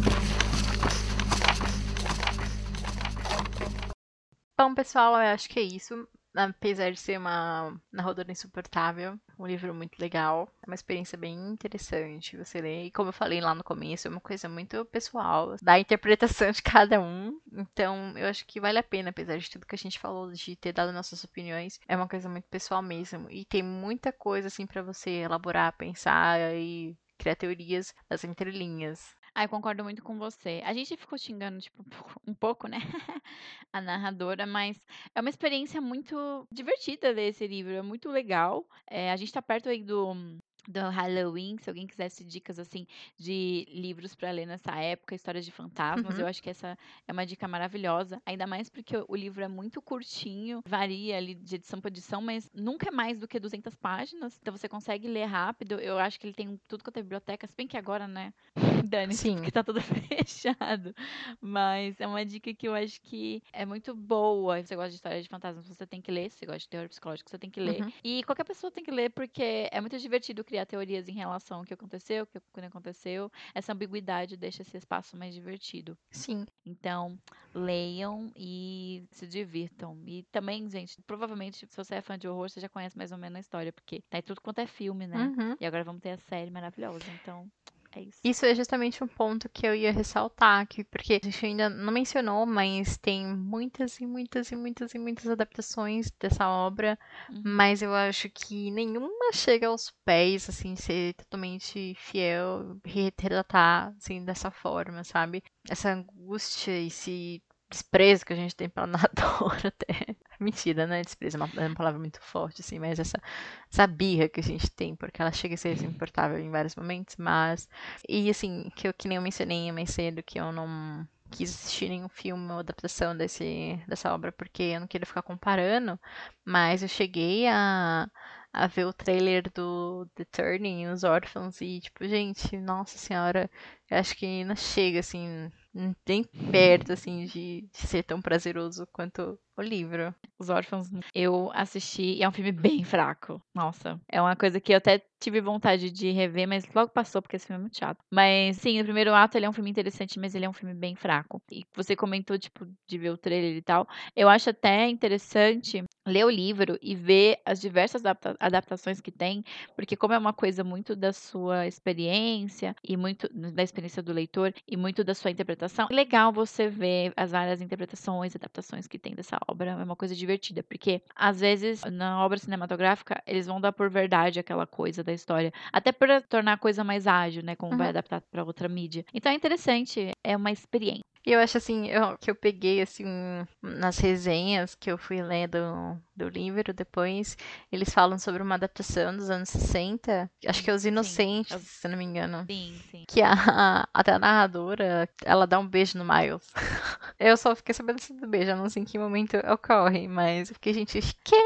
Bom, pessoal, eu acho que é isso. Apesar de ser uma narradora insuportável, um livro muito legal, é uma experiência bem interessante você ler. E como eu falei lá no começo, é uma coisa muito pessoal, da interpretação de cada um. Então, eu acho que vale a pena, apesar de tudo que a gente falou, de ter dado nossas opiniões, é uma coisa muito pessoal mesmo. E tem muita coisa assim para você elaborar, pensar e criar teorias das entrelinhas. Ah, eu concordo muito com você. A gente ficou xingando, tipo, um pouco, né? a narradora, mas é uma experiência muito divertida ler esse livro. É muito legal. É, a gente tá perto aí do, do Halloween, se alguém quisesse dicas assim de livros para ler nessa época, histórias de fantasmas, Uhum. eu acho que essa é uma dica maravilhosa, ainda mais porque o- livro é muito curtinho, varia ali de edição para edição, mas nunca é mais do que 200 páginas, então você consegue ler rápido. Eu acho que ele tem tudo quanto é biblioteca, se bem que agora, né, dane Sim. porque tá tudo fechado. Mas é uma dica que eu acho que é muito boa. Se você gosta de história de fantasmas, você tem que ler. Se você gosta de terror psicológico, você tem que ler. Uhum. E qualquer pessoa tem que ler, porque é muito divertido criar teorias em relação ao que aconteceu, o que não aconteceu. Essa ambiguidade deixa esse espaço mais divertido. Sim. Então, leiam e se divirtam. E também, gente, provavelmente, se você é fã de horror, você já conhece mais ou menos a história, porque tá em tudo quanto é filme, né? Uhum. E agora vamos ter a série maravilhosa. Então, é isso. Isso é justamente um ponto que eu ia ressaltar aqui, porque a gente ainda não mencionou, mas tem muitas e muitas e muitas e muitas adaptações dessa obra, Uhum. mas eu acho que nenhuma chega aos pés, assim, ser totalmente fiel, retratar, assim, dessa forma, sabe? Essa angústia, esse desprezo que a gente tem pela narradora até. Mentira, né? Desprezo é uma, é uma palavra muito forte, assim, mas essa, essa birra que a gente tem, porque ela chega a ser insuportável em vários momentos, mas. E assim, que eu que nem eu mencionei mais cedo, que eu não quis assistir nenhum filme ou adaptação desse, dessa obra, porque eu não queria ficar comparando, mas eu cheguei a, a ver o trailer do The Turning, Os Órfãos, e tipo, gente, nossa senhora, eu acho que não chega, assim, nem perto, assim, de, de ser tão prazeroso quanto o livro. Os Órfãos, eu assisti e é um filme bem fraco. Nossa, é uma coisa que eu até tive vontade de rever, mas logo passou porque esse filme é muito chato. Mas sim, o primeiro ato ele é um filme interessante, mas ele é um filme bem fraco. E você comentou, tipo, de ver o trailer e tal. Eu acho até interessante ler o livro e ver as diversas adapta adaptações que tem, porque como é uma coisa muito da sua experiência e muito da experiência do leitor e muito da sua interpretação, é legal você ver as várias interpretações, adaptações que tem dessa obra, é uma coisa divertida, porque às vezes na obra cinematográfica eles vão dar por verdade aquela coisa da história, até para tornar a coisa mais ágil, né, como Uhum. vai adaptar para outra mídia. Então é interessante, é uma experiência. E eu acho assim, eu- que eu peguei assim nas resenhas que eu fui ler do, do livro depois, eles falam sobre uma adaptação dos anos 60, acho que é Os Sim, Inocentes, Os- se não me engano. Sim, sim. Que a, até a narradora, ela dá um beijo no Miles. Eu só fiquei sabendo desse beijo, eu não sei em que momento ocorre, mas eu fiquei, gente, que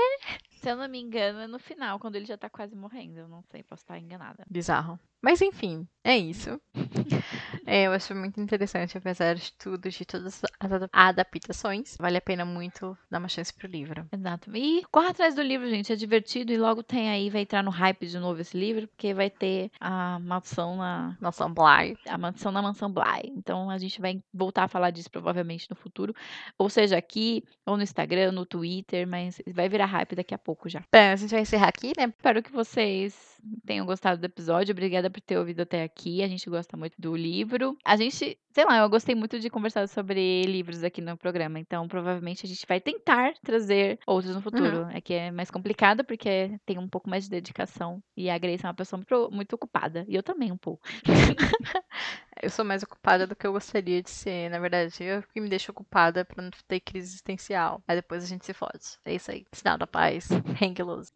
Se eu não me engano, é no final, quando ele já tá quase morrendo. Eu não sei, posso estar enganada. bizarro. Mas enfim, é isso. É, eu acho muito interessante, apesar de tudo, de todas as ada- adaptações. Vale a pena muito dar uma chance pro livro. Exato. E corra atrás do livro, gente. É divertido e logo tem aí, vai entrar no hype de novo esse livro, porque vai ter a mansão na. Nossa, Bly. A mansão na mansão Bly. Então a gente vai voltar a falar disso provavelmente no futuro. Ou seja, aqui, ou no Instagram, no Twitter, mas vai virar hype daqui a pouco já. Bem, a gente vai encerrar aqui, né? Espero que vocês tenham gostado do episódio. Obrigada por ter ouvido até aqui. A gente gosta muito do livro. A gente, sei lá, eu gostei muito de conversar sobre livros aqui no programa. Então, provavelmente a gente vai tentar trazer outros no futuro. É que é mais complicado porque tem um pouco mais de dedicação. E a Grace é uma pessoa muito, muito ocupada. E eu também um pouco. Eu sou mais ocupada do que eu gostaria de ser, na verdade. Eu que me deixo ocupada pra não ter crise existencial. Aí depois a gente se fode. É isso aí. Sinal da paz. Hang loose.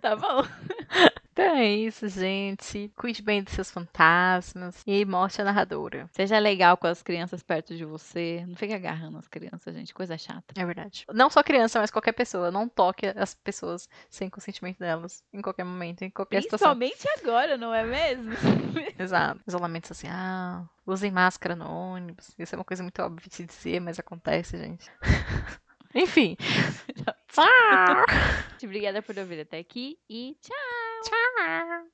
Tá bom. Então é isso, gente. Cuide bem dos seus fantasmas. E morte a narradora. Seja legal com as crianças perto de você. Não fique agarrando as crianças, gente. Coisa chata. É verdade. Não só criança, mas qualquer pessoa. Não toque as pessoas sem consentimento delas. Em qualquer momento, em qualquer situação. Principalmente agora, não é mesmo? Exato. Isolamento social. Usem máscara no ônibus. Isso é uma coisa muito óbvia de dizer, mas acontece, gente. Enfim. Tchau. Obrigada por ouvir até aqui e tchau! 叉 r